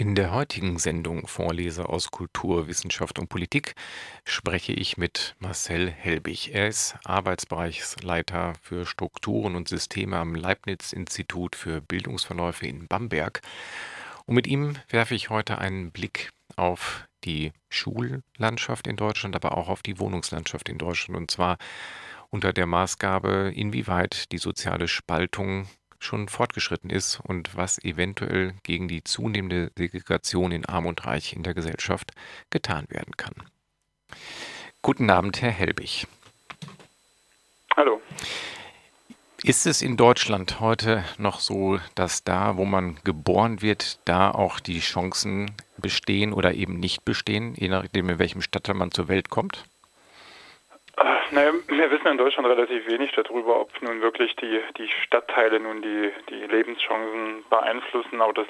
In der heutigen Sendung Vorlese aus Kultur, Wissenschaft und Politik spreche ich mit Marcel Helbig. Er ist Arbeitsbereichsleiter für Strukturen und Systeme am Leibniz-Institut für Bildungsverläufe in Bamberg. Und mit ihm werfe ich heute einen Blick auf die Schullandschaft in Deutschland, aber auch auf die Wohnungslandschaft in Deutschland. Und zwar unter der Maßgabe, inwieweit die soziale Spaltung schon fortgeschritten ist und was eventuell gegen die zunehmende Segregation in Arm und Reich in der Gesellschaft getan werden kann. Guten Abend, Herr Helbig. Hallo. Ist es in Deutschland heute noch so, dass da, wo man geboren wird, da auch die Chancen bestehen oder eben nicht bestehen, je nachdem, in welchem Stadtteil man zur Welt kommt? Naja, wir wissen in Deutschland relativ wenig darüber, ob nun wirklich die, die Stadtteile nun die, die Lebenschancen beeinflussen, aber das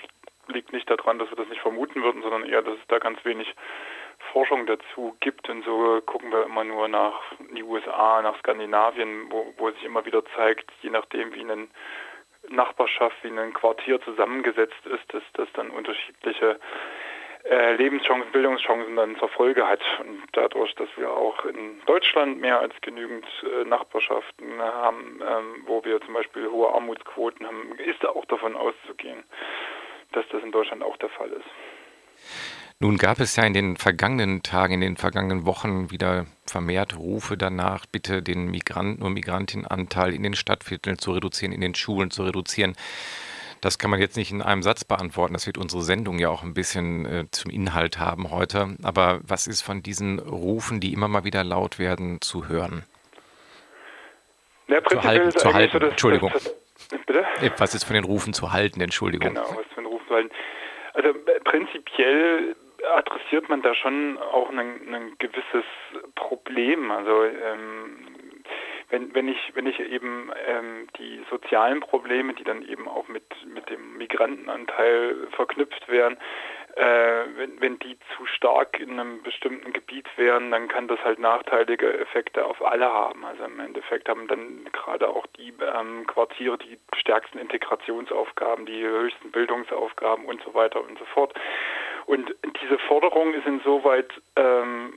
liegt nicht daran, dass wir das nicht vermuten würden, sondern eher, dass es da ganz wenig Forschung dazu gibt. Und so gucken wir immer nur nach die USA, nach Skandinavien, wo, wo sich immer wieder zeigt, je nachdem, wie eine Nachbarschaft, wie ein Quartier zusammengesetzt ist, dass das dann unterschiedliche äh, Lebenschancen, Bildungschancen dann zur Folge hat. Und dadurch, dass wir auch in Deutschland mehr als genügend äh, Nachbarschaften haben, ähm, wo wir zum Beispiel hohe Armutsquoten haben, ist auch davon auszugehen, dass das in Deutschland auch der Fall ist. Nun gab es ja in den vergangenen Tagen, in den vergangenen Wochen wieder vermehrt Rufe danach, bitte den Migranten- und Migrantinnenanteil in den Stadtvierteln zu reduzieren, in den Schulen zu reduzieren. Das kann man jetzt nicht in einem Satz beantworten. Das wird unsere Sendung ja auch ein bisschen äh, zum Inhalt haben heute. Aber was ist von diesen Rufen, die immer mal wieder laut werden, zu hören? Ja, zu halten, zu halten. So das, Entschuldigung. Das, das, bitte? Was ist von den Rufen zu halten? Entschuldigung. Genau, was von den Rufen zu halten. Also äh, prinzipiell adressiert man da schon auch ein, ein gewisses Problem. Also ähm, wenn, wenn ich wenn ich eben ähm, die sozialen Probleme, die dann eben auch mit mit dem Migrantenanteil verknüpft werden, äh, wenn, wenn die zu stark in einem bestimmten Gebiet wären, dann kann das halt nachteilige Effekte auf alle haben. Also im Endeffekt haben dann gerade auch die ähm, Quartiere die stärksten Integrationsaufgaben, die höchsten Bildungsaufgaben und so weiter und so fort. Und diese Forderung ist insoweit ähm,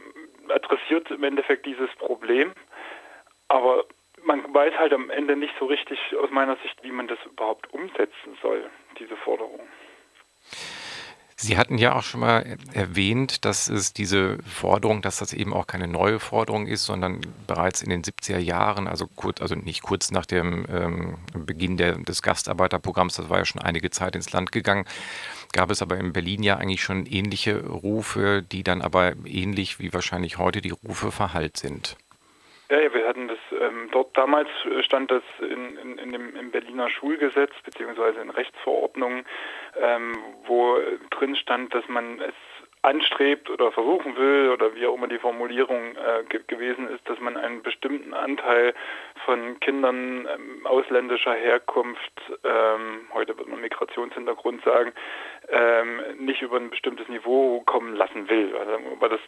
adressiert im Endeffekt dieses Problem, aber man weiß halt am Ende nicht so richtig aus meiner Sicht, wie man das überhaupt umsetzen soll, diese Forderung. Sie hatten ja auch schon mal erwähnt, dass es diese Forderung, dass das eben auch keine neue Forderung ist, sondern bereits in den 70er Jahren, also kurz, also nicht kurz nach dem ähm, Beginn der, des Gastarbeiterprogramms, das war ja schon einige Zeit ins Land gegangen, gab es aber in Berlin ja eigentlich schon ähnliche Rufe, die dann aber ähnlich wie wahrscheinlich heute die Rufe verhallt sind. Ja, ja, wir hatten ähm, dort damals stand das in, in, in dem im Berliner Schulgesetz beziehungsweise in Rechtsverordnungen, ähm, wo drin stand, dass man es anstrebt oder versuchen will oder wie auch immer die Formulierung äh, ge gewesen ist, dass man einen bestimmten Anteil von Kindern ähm, ausländischer Herkunft, ähm, heute wird man Migrationshintergrund sagen, ähm, nicht über ein bestimmtes Niveau kommen lassen will. Also, aber das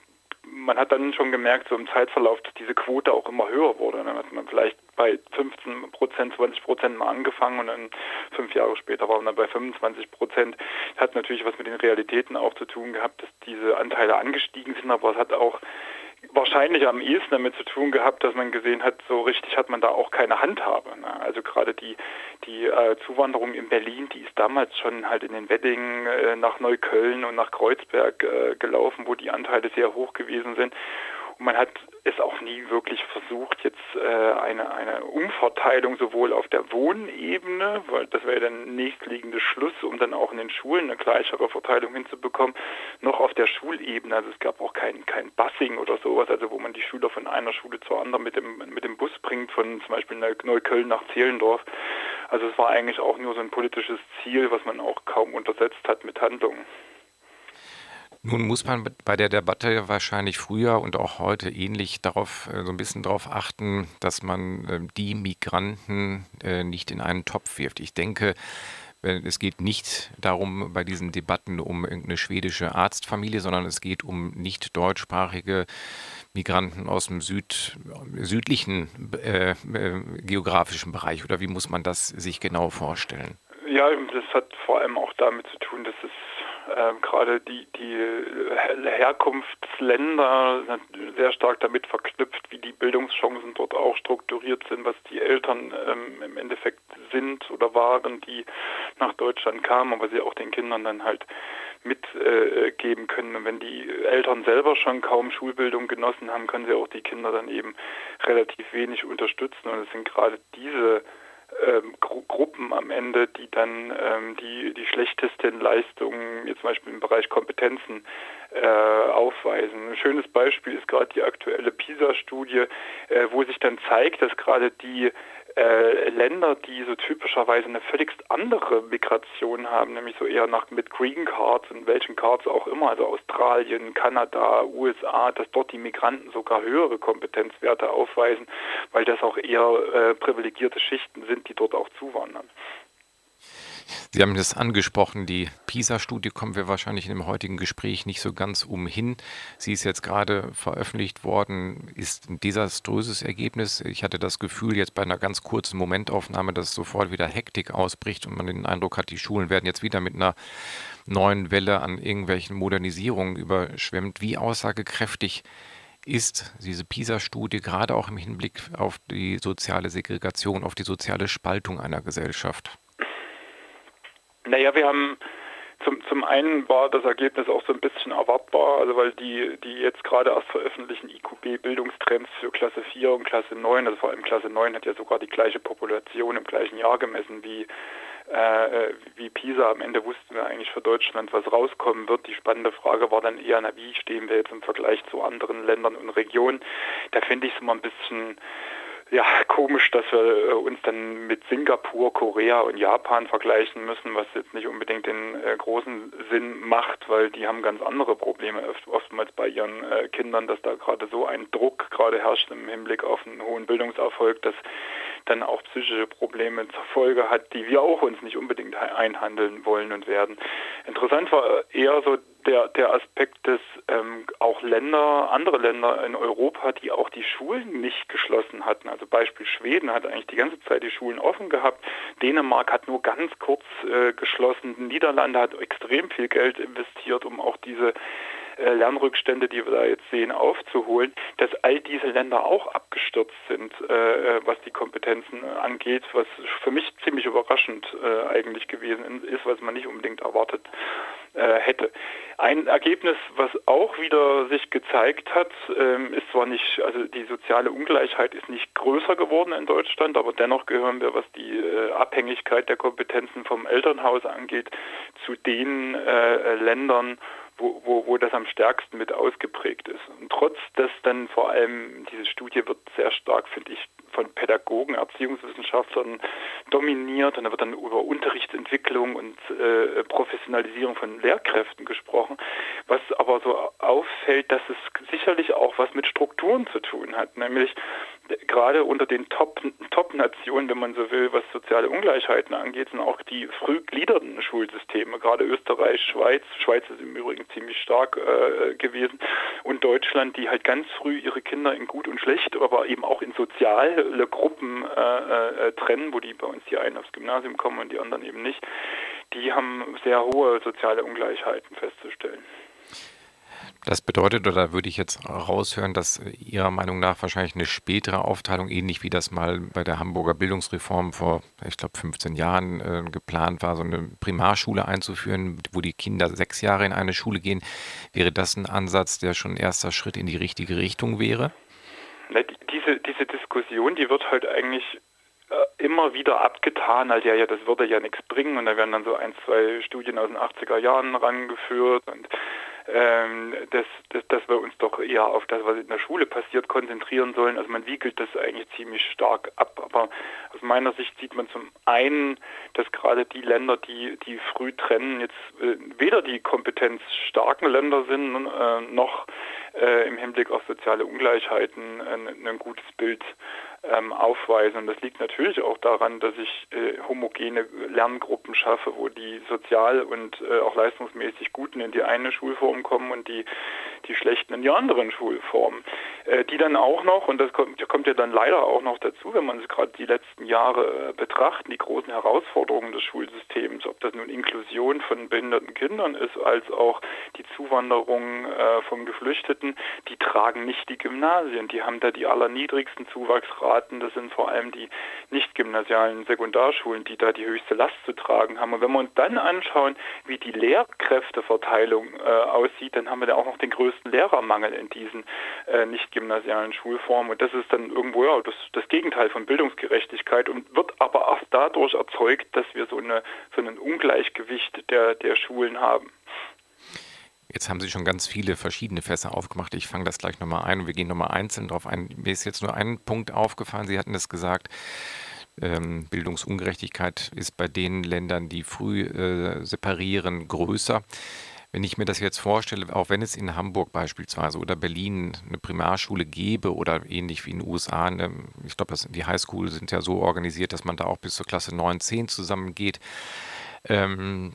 man hat dann schon gemerkt, so im Zeitverlauf, dass diese Quote auch immer höher wurde. Dann hat man vielleicht bei 15 Prozent, 20 Prozent mal angefangen und dann fünf Jahre später waren wir dann bei 25 Prozent. Hat natürlich was mit den Realitäten auch zu tun gehabt, dass diese Anteile angestiegen sind, aber es hat auch wahrscheinlich am ehesten damit zu tun gehabt, dass man gesehen hat, so richtig hat man da auch keine Handhabe. Ne? Also gerade die, die äh, Zuwanderung in Berlin, die ist damals schon halt in den Weddingen äh, nach Neukölln und nach Kreuzberg äh, gelaufen, wo die Anteile sehr hoch gewesen sind. Man hat es auch nie wirklich versucht, jetzt äh, eine, eine Umverteilung sowohl auf der Wohnebene, weil das wäre der nächstliegende Schluss, um dann auch in den Schulen eine gleichere Verteilung hinzubekommen, noch auf der Schulebene. Also es gab auch kein, kein Bussing oder sowas, also wo man die Schüler von einer Schule zur anderen mit dem, mit dem Bus bringt, von zum Beispiel Neukölln nach Zehlendorf. Also es war eigentlich auch nur so ein politisches Ziel, was man auch kaum untersetzt hat mit Handlungen. Nun muss man bei der Debatte wahrscheinlich früher und auch heute ähnlich darauf äh, so ein bisschen darauf achten, dass man äh, die Migranten äh, nicht in einen Topf wirft. Ich denke, es geht nicht darum bei diesen Debatten um irgendeine schwedische Arztfamilie, sondern es geht um nicht deutschsprachige Migranten aus dem Süd, südlichen äh, geografischen Bereich. Oder wie muss man das sich genau vorstellen? Ja, das hat vor allem auch damit zu tun, dass es äh, gerade die, die Herkunftsländer sehr stark damit verknüpft, wie die Bildungschancen dort auch strukturiert sind, was die Eltern ähm, im Endeffekt sind oder waren, die nach Deutschland kamen, aber sie auch den Kindern dann halt mitgeben äh, können. Und wenn die Eltern selber schon kaum Schulbildung genossen haben, können sie auch die Kinder dann eben relativ wenig unterstützen. Und es sind gerade diese ähm, Gru Gruppen am Ende, die dann ähm, die, die schlechtesten Leistungen, jetzt zum Beispiel im Bereich Kompetenzen, äh, aufweisen. Ein schönes Beispiel ist gerade die aktuelle PISA-Studie, äh, wo sich dann zeigt, dass gerade die äh, Länder, die so typischerweise eine völligst andere Migration haben, nämlich so eher nach mit Green Cards und welchen Cards auch immer, also Australien, Kanada, USA, dass dort die Migranten sogar höhere Kompetenzwerte aufweisen, weil das auch eher äh, privilegierte Schichten sind, die dort auch zuwandern. Sie haben das angesprochen, die PISA-Studie kommen wir wahrscheinlich in dem heutigen Gespräch nicht so ganz umhin. Sie ist jetzt gerade veröffentlicht worden, ist ein desaströses Ergebnis. Ich hatte das Gefühl jetzt bei einer ganz kurzen Momentaufnahme, dass sofort wieder Hektik ausbricht und man den Eindruck hat, die Schulen werden jetzt wieder mit einer neuen Welle an irgendwelchen Modernisierungen überschwemmt. Wie aussagekräftig ist diese PISA-Studie gerade auch im Hinblick auf die soziale Segregation, auf die soziale Spaltung einer Gesellschaft? Naja, wir haben zum, zum einen war das Ergebnis auch so ein bisschen erwartbar, also weil die, die jetzt gerade erst veröffentlichten IQB-Bildungstrends für Klasse 4 und Klasse 9, also vor allem Klasse 9 hat ja sogar die gleiche Population im gleichen Jahr gemessen wie, äh, wie PISA. Am Ende wussten wir eigentlich für Deutschland, was rauskommen wird. Die spannende Frage war dann eher, na, wie stehen wir jetzt im Vergleich zu anderen Ländern und Regionen? Da finde ich es immer ein bisschen ja, komisch, dass wir äh, uns dann mit Singapur, Korea und Japan vergleichen müssen, was jetzt nicht unbedingt den äh, großen Sinn macht, weil die haben ganz andere Probleme oft, oftmals bei ihren äh, Kindern, dass da gerade so ein Druck gerade herrscht im Hinblick auf einen hohen Bildungserfolg, dass dann auch psychische Probleme zur Folge hat, die wir auch uns nicht unbedingt einhandeln wollen und werden. Interessant war eher so der, der Aspekt, dass ähm, auch Länder, andere Länder in Europa, die auch die Schulen nicht geschlossen hatten, also Beispiel Schweden hat eigentlich die ganze Zeit die Schulen offen gehabt, Dänemark hat nur ganz kurz äh, geschlossen, Niederlande hat extrem viel Geld investiert, um auch diese Lernrückstände, die wir da jetzt sehen, aufzuholen, dass all diese Länder auch abgestürzt sind, äh, was die Kompetenzen angeht, was für mich ziemlich überraschend äh, eigentlich gewesen ist, was man nicht unbedingt erwartet äh, hätte. Ein Ergebnis, was auch wieder sich gezeigt hat, ähm, ist zwar nicht, also die soziale Ungleichheit ist nicht größer geworden in Deutschland, aber dennoch gehören wir, was die äh, Abhängigkeit der Kompetenzen vom Elternhaus angeht, zu den äh, Ländern, wo, wo, wo das am stärksten mit ausgeprägt ist. Und trotz dass dann vor allem diese Studie wird sehr stark, finde ich, von Pädagogen, Erziehungswissenschaftlern dominiert. Und da wird dann über Unterrichtsentwicklung und äh, Professionalisierung von Lehrkräften gesprochen. Was aber so auffällt, dass es sicherlich auch was mit Strukturen zu tun hat, nämlich gerade unter den Top-Nationen, wenn man so will, was soziale Ungleichheiten angeht, sind auch die früh gliederten Schulsysteme, gerade Österreich, Schweiz, Schweiz ist im Übrigen ziemlich stark äh, gewesen, und Deutschland, die halt ganz früh ihre Kinder in gut und schlecht, aber eben auch in soziale Gruppen äh, äh, trennen, wo die bei uns die einen aufs Gymnasium kommen und die anderen eben nicht, die haben sehr hohe soziale Ungleichheiten festzustellen. Das bedeutet, oder würde ich jetzt raushören, dass Ihrer Meinung nach wahrscheinlich eine spätere Aufteilung, ähnlich wie das mal bei der Hamburger Bildungsreform vor, ich glaube, 15 Jahren äh, geplant war, so eine Primarschule einzuführen, wo die Kinder sechs Jahre in eine Schule gehen. Wäre das ein Ansatz, der schon ein erster Schritt in die richtige Richtung wäre? Diese, diese Diskussion, die wird halt eigentlich äh, immer wieder abgetan, als ja, ja, das würde ja nichts bringen und da werden dann so ein, zwei Studien aus den 80er Jahren rangeführt und ähm, dass, dass, dass wir uns doch eher auf das, was in der Schule passiert, konzentrieren sollen. Also man wiegelt das eigentlich ziemlich stark ab. Aber aus meiner Sicht sieht man zum einen, dass gerade die Länder, die, die früh trennen, jetzt äh, weder die kompetenzstarken Länder sind, äh, noch im Hinblick auf soziale Ungleichheiten ein, ein gutes Bild ähm, aufweisen. Und das liegt natürlich auch daran, dass ich äh, homogene Lerngruppen schaffe, wo die sozial und äh, auch leistungsmäßig Guten in die eine Schulform kommen und die, die Schlechten in die anderen Schulformen. Äh, die dann auch noch, und das kommt, kommt ja dann leider auch noch dazu, wenn man sich gerade die letzten Jahre äh, betrachtet, die großen Herausforderungen des Schulsystems, ob das nun Inklusion von behinderten Kindern ist, als auch die Zuwanderung äh, von Geflüchteten, die tragen nicht die Gymnasien. Die haben da die allerniedrigsten Zuwachsraten Daten, das sind vor allem die nicht gymnasialen Sekundarschulen, die da die höchste Last zu tragen haben. Und wenn wir uns dann anschauen, wie die Lehrkräfteverteilung äh, aussieht, dann haben wir da auch noch den größten Lehrermangel in diesen äh, nicht gymnasialen Schulformen. Und das ist dann irgendwo ja, das, das Gegenteil von Bildungsgerechtigkeit und wird aber erst dadurch erzeugt, dass wir so, eine, so ein Ungleichgewicht der, der Schulen haben. Jetzt haben Sie schon ganz viele verschiedene Fässer aufgemacht. Ich fange das gleich nochmal ein und wir gehen nochmal einzeln drauf ein. Mir ist jetzt nur ein Punkt aufgefallen. Sie hatten es gesagt, ähm, Bildungsungerechtigkeit ist bei den Ländern, die früh äh, separieren, größer. Wenn ich mir das jetzt vorstelle, auch wenn es in Hamburg beispielsweise oder Berlin eine Primarschule gäbe oder ähnlich wie in den USA, eine, ich glaube, die Highschool sind ja so organisiert, dass man da auch bis zur Klasse 9, 10 zusammengeht. Ähm,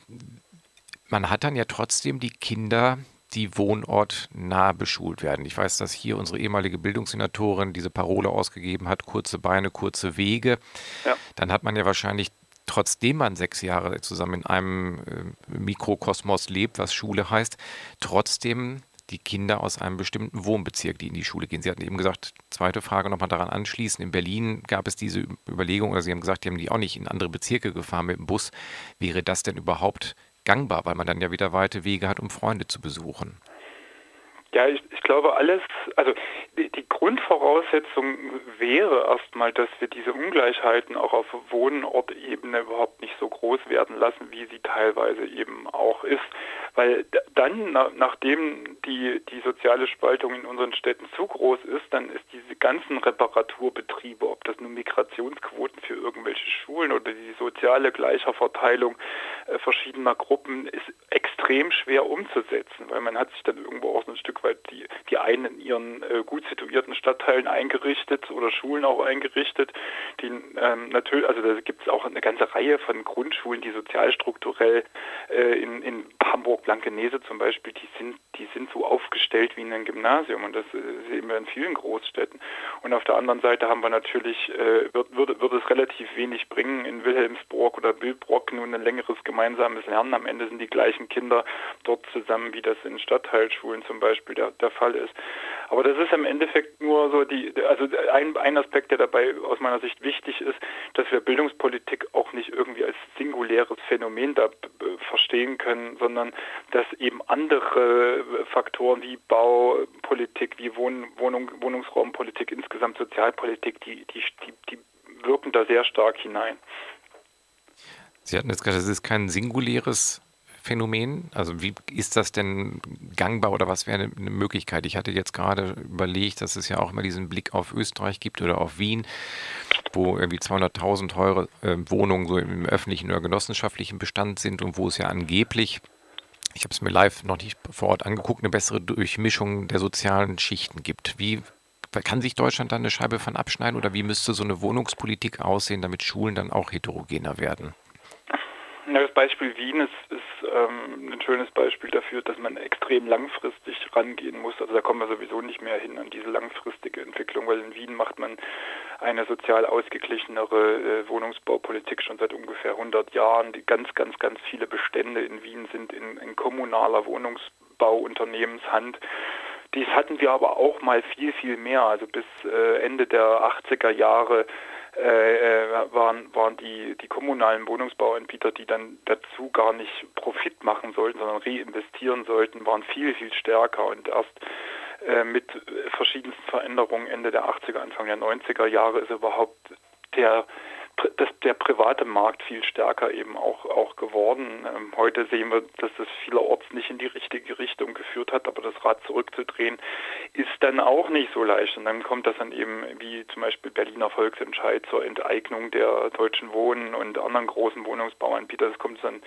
man hat dann ja trotzdem die Kinder, die wohnortnah beschult werden. Ich weiß, dass hier unsere ehemalige Bildungssenatorin diese Parole ausgegeben hat, kurze Beine, kurze Wege. Ja. Dann hat man ja wahrscheinlich trotzdem man sechs Jahre zusammen in einem äh, Mikrokosmos lebt, was Schule heißt, trotzdem die Kinder aus einem bestimmten Wohnbezirk, die in die Schule gehen. Sie hatten eben gesagt, zweite Frage nochmal daran anschließen. In Berlin gab es diese Überlegung, oder Sie haben gesagt, die haben die auch nicht in andere Bezirke gefahren mit dem Bus. Wäre das denn überhaupt gangbar, weil man dann ja wieder weite Wege hat, um Freunde zu besuchen. Ja, ich, ich glaube alles, also die, die, Grundvoraussetzung wäre erstmal, dass wir diese Ungleichheiten auch auf Wohnortebene überhaupt nicht so groß werden lassen, wie sie teilweise eben auch ist. Weil dann, na, nachdem die, die soziale Spaltung in unseren Städten zu groß ist, dann ist diese ganzen Reparaturbetriebe, ob das nun Migrationsquoten für irgendwelche Schulen oder die soziale Gleicherverteilung äh, verschiedener Gruppen, ist extrem schwer umzusetzen, weil man hat sich dann irgendwo auch so ein Stück weit die, einen in ihren äh, gut situierten Stadtteilen eingerichtet oder Schulen auch eingerichtet, die ähm, natürlich, also da gibt es auch eine ganze Reihe von Grundschulen, die sozialstrukturell äh, in, in Hamburg, Blankenese zum Beispiel, die sind, die sind so aufgestellt wie in einem Gymnasium und das äh, sehen wir in vielen Großstädten. Und auf der anderen Seite haben wir natürlich, äh, wird, wird, wird es relativ wenig bringen, in Wilhelmsburg oder Billbrock nun ein längeres gemeinsames Lernen. Am Ende sind die gleichen Kinder dort zusammen, wie das in Stadtteilschulen zum Beispiel der, der Fall ist. Aber das ist im Endeffekt nur so die, also ein, ein Aspekt, der dabei aus meiner Sicht wichtig ist, dass wir Bildungspolitik auch nicht irgendwie als singuläres Phänomen da verstehen können, sondern dass eben andere Faktoren wie Baupolitik, wie Wohn, Wohnung, Wohnungsraumpolitik, insgesamt Sozialpolitik, die, die, die, die wirken da sehr stark hinein. Sie hatten jetzt gesagt, es ist kein singuläres Phänomen? Also wie ist das denn gangbar oder was wäre eine Möglichkeit? Ich hatte jetzt gerade überlegt, dass es ja auch immer diesen Blick auf Österreich gibt oder auf Wien, wo irgendwie 200.000 teure äh, Wohnungen so im öffentlichen oder genossenschaftlichen Bestand sind und wo es ja angeblich ich habe es mir live noch nicht vor Ort angeguckt, eine bessere Durchmischung der sozialen Schichten gibt. Wie kann sich Deutschland da eine Scheibe von abschneiden oder wie müsste so eine Wohnungspolitik aussehen, damit Schulen dann auch heterogener werden? Das Beispiel Wien ist, ist ähm, ein schönes Beispiel dafür, dass man extrem langfristig rangehen muss. Also da kommen wir sowieso nicht mehr hin an diese langfristige Entwicklung, weil in Wien macht man eine sozial ausgeglichenere äh, Wohnungsbaupolitik schon seit ungefähr 100 Jahren. Die ganz, ganz, ganz viele Bestände in Wien sind in, in kommunaler Wohnungsbauunternehmenshand. Dies hatten wir aber auch mal viel, viel mehr. Also bis äh, Ende der 80er Jahre äh, äh, waren, waren die, die kommunalen Wohnungsbauanbieter, die dann dazu gar nicht Profit machen sollten, sondern reinvestieren sollten, waren viel, viel stärker und erst äh, mit verschiedensten Veränderungen Ende der 80er, Anfang der 90er Jahre ist überhaupt der dass der private Markt viel stärker eben auch, auch geworden. Ähm, heute sehen wir, dass das vielerorts nicht in die richtige Richtung geführt hat, aber das Rad zurückzudrehen ist dann auch nicht so leicht. Und dann kommt das dann eben wie zum Beispiel Berliner Volksentscheid zur Enteignung der Deutschen Wohnen und anderen großen Wohnungsbauanbieter. Das kommt dann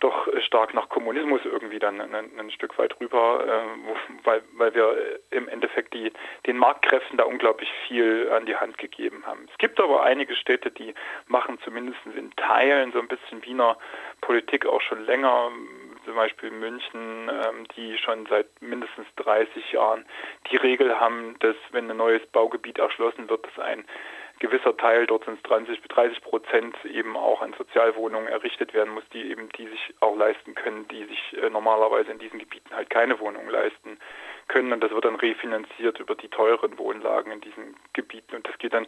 doch stark nach Kommunismus irgendwie dann ein, ein Stück weit rüber, äh, weil, weil wir im Endeffekt die, den Marktkräften da unglaublich viel an die Hand gegeben haben. Es gibt aber einige Städte, die machen zumindest in Teilen so ein bisschen Wiener Politik auch schon länger zum Beispiel München, ähm, die schon seit mindestens 30 Jahren die Regel haben, dass wenn ein neues Baugebiet erschlossen wird, dass ein gewisser Teil, dort sind es 20 bis 30 Prozent, eben auch an Sozialwohnungen errichtet werden muss, die eben die sich auch leisten können, die sich äh, normalerweise in diesen Gebieten halt keine Wohnungen leisten können. Und das wird dann refinanziert über die teuren Wohnlagen in diesen Gebieten. Und das geht dann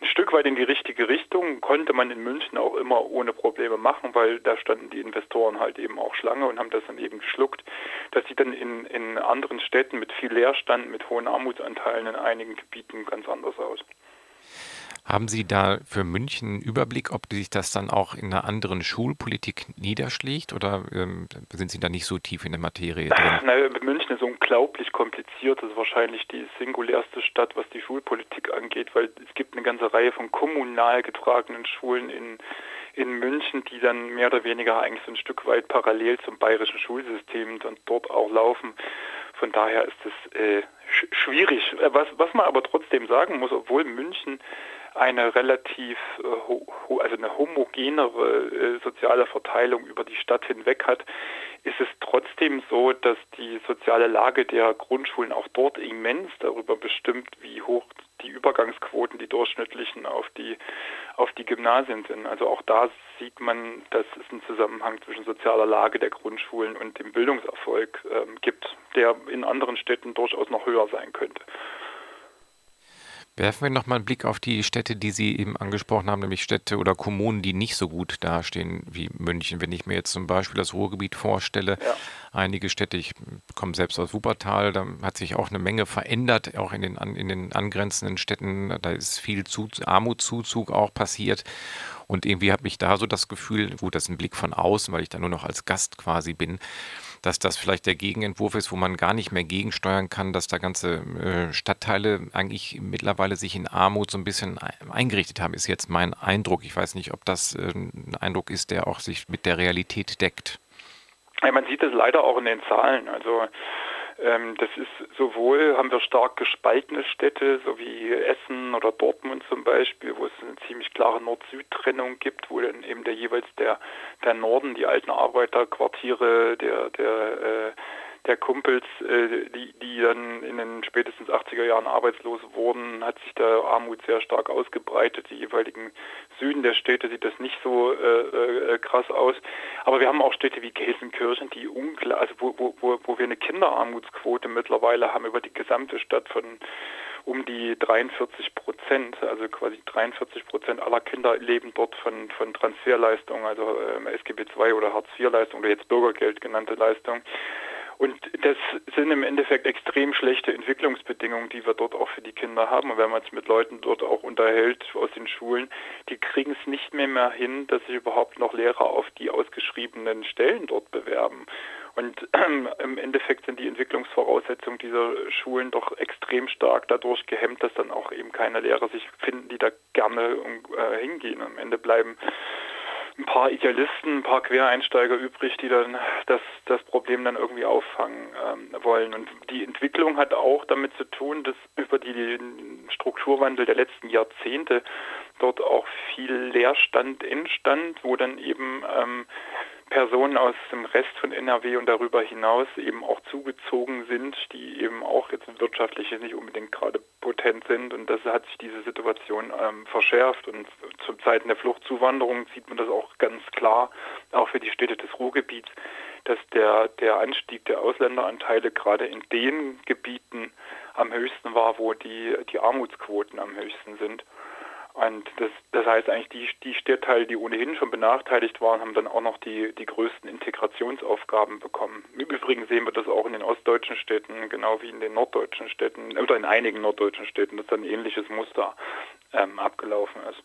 ein Stück weit in die richtige Richtung. Konnte man in München auch immer ohne Probleme machen, weil da standen die Investoren halt eben auch Schlange und haben das dann eben geschluckt. Das sieht dann in, in anderen Städten mit viel Leerstand, mit hohen Armutsanteilen in einigen Gebieten ganz anders aus. Haben Sie da für München einen Überblick, ob sich das dann auch in einer anderen Schulpolitik niederschlägt oder ähm, sind Sie da nicht so tief in der Materie drin? Na, München ist unglaublich kompliziert. Das ist wahrscheinlich die singulärste Stadt, was die Schulpolitik angeht, weil es gibt eine ganze Reihe von kommunal getragenen Schulen in, in München, die dann mehr oder weniger eigentlich so ein Stück weit parallel zum bayerischen Schulsystem dann dort auch laufen. Von daher ist es äh, sch schwierig. Äh, was, was man aber trotzdem sagen muss, obwohl München eine relativ, äh, also eine homogenere äh, soziale Verteilung über die Stadt hinweg hat, ist es trotzdem so, dass die soziale Lage der Grundschulen auch dort immens darüber bestimmt, wie hoch die Übergangsquoten, die durchschnittlichen auf die auf die Gymnasien sind. Also auch da sieht man, dass es einen Zusammenhang zwischen sozialer Lage der Grundschulen und dem Bildungserfolg ähm, gibt, der in anderen Städten durchaus noch höher sein könnte. Werfen wir nochmal einen Blick auf die Städte, die Sie eben angesprochen haben, nämlich Städte oder Kommunen, die nicht so gut dastehen wie München. Wenn ich mir jetzt zum Beispiel das Ruhrgebiet vorstelle, ja. einige Städte, ich komme selbst aus Wuppertal, da hat sich auch eine Menge verändert, auch in den, in den angrenzenden Städten. Da ist viel Armutszuzug auch passiert. Und irgendwie habe ich da so das Gefühl, gut, das ist ein Blick von außen, weil ich da nur noch als Gast quasi bin, dass das vielleicht der Gegenentwurf ist, wo man gar nicht mehr gegensteuern kann, dass da ganze äh, Stadtteile eigentlich mittlerweile sich in Armut so ein bisschen eingerichtet haben, ist jetzt mein Eindruck. Ich weiß nicht, ob das äh, ein Eindruck ist, der auch sich mit der Realität deckt. Man sieht es leider auch in den Zahlen. Also ähm, das ist sowohl, haben wir stark gespaltene Städte, so wie Essen oder Dortmund zum Beispiel, wo es eine ziemlich klare Nord-Süd-Trennung gibt, wo dann eben der jeweils der, der Norden, die alten Arbeiterquartiere, der, der äh, der Kumpels, äh, die, die dann in den spätestens 80er Jahren arbeitslos wurden, hat sich der Armut sehr stark ausgebreitet. Die jeweiligen Süden der Städte sieht das nicht so äh, äh, krass aus. Aber wir haben auch Städte wie Gelsenkirchen, die unklar, also wo, wo, wo, wir eine Kinderarmutsquote mittlerweile haben über die gesamte Stadt von um die 43 Prozent, also quasi 43 Prozent aller Kinder leben dort von, von Transferleistungen, also äh, SGB II oder Hartz IV-Leistungen oder jetzt Bürgergeld genannte Leistungen. Und das sind im Endeffekt extrem schlechte Entwicklungsbedingungen, die wir dort auch für die Kinder haben. Und wenn man sich mit Leuten dort auch unterhält aus den Schulen, die kriegen es nicht mehr, mehr hin, dass sich überhaupt noch Lehrer auf die ausgeschriebenen Stellen dort bewerben. Und im Endeffekt sind die Entwicklungsvoraussetzungen dieser Schulen doch extrem stark dadurch gehemmt, dass dann auch eben keine Lehrer sich finden, die da gerne äh, hingehen. Am Ende bleiben ein paar Idealisten, ein paar Quereinsteiger übrig, die dann das, das Problem dann irgendwie auffangen ähm, wollen. Und die Entwicklung hat auch damit zu tun, dass über den Strukturwandel der letzten Jahrzehnte dort auch viel Leerstand entstand, wo dann eben ähm, Personen aus dem Rest von NRW und darüber hinaus eben auch zugezogen sind, die eben auch jetzt wirtschaftlich nicht unbedingt gerade potent sind. Und das hat sich diese Situation ähm, verschärft. Und zu Zeiten der Fluchtzuwanderung sieht man das auch ganz klar, auch für die Städte des Ruhrgebiets, dass der, der Anstieg der Ausländeranteile gerade in den Gebieten am höchsten war, wo die, die Armutsquoten am höchsten sind. Und das, das heißt eigentlich, die, die Stadtteile, die ohnehin schon benachteiligt waren, haben dann auch noch die, die größten Integrationsaufgaben bekommen. Im Übrigen sehen wir das auch in den ostdeutschen Städten, genau wie in den norddeutschen Städten oder in einigen norddeutschen Städten, dass dann ein ähnliches Muster ähm, abgelaufen ist.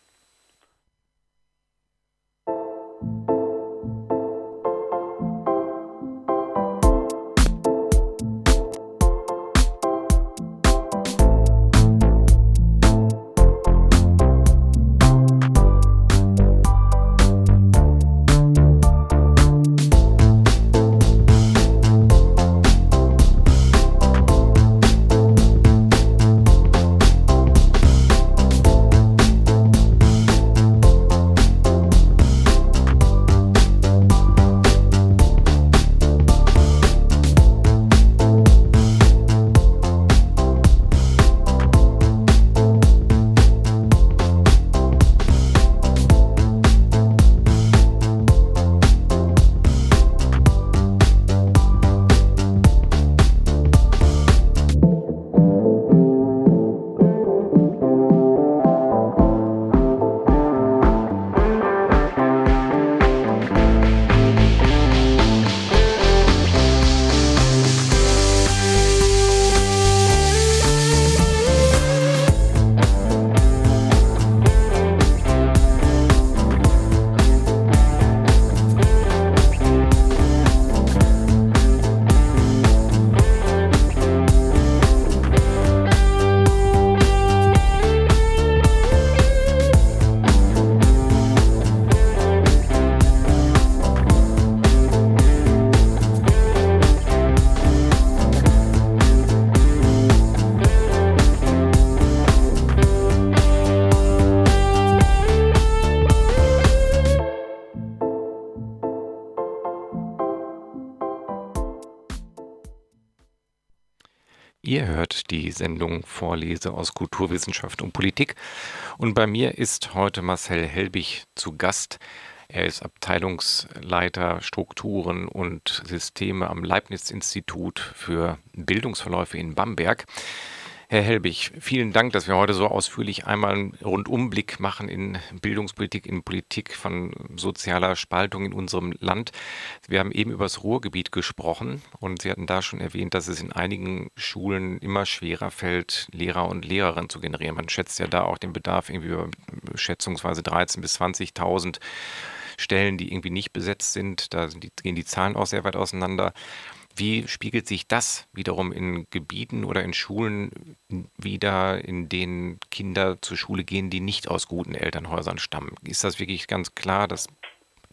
Die Sendung Vorlese aus Kulturwissenschaft und Politik. Und bei mir ist heute Marcel Helbig zu Gast. Er ist Abteilungsleiter Strukturen und Systeme am Leibniz-Institut für Bildungsverläufe in Bamberg. Herr Helbig, vielen Dank, dass wir heute so ausführlich einmal einen Rundumblick machen in Bildungspolitik, in Politik von sozialer Spaltung in unserem Land. Wir haben eben über das Ruhrgebiet gesprochen und Sie hatten da schon erwähnt, dass es in einigen Schulen immer schwerer fällt, Lehrer und Lehrerinnen zu generieren. Man schätzt ja da auch den Bedarf irgendwie über schätzungsweise 13.000 bis 20.000 Stellen, die irgendwie nicht besetzt sind. Da gehen die Zahlen auch sehr weit auseinander. Wie spiegelt sich das wiederum in Gebieten oder in Schulen wieder, in denen Kinder zur Schule gehen, die nicht aus guten Elternhäusern stammen? Ist das wirklich ganz klar, dass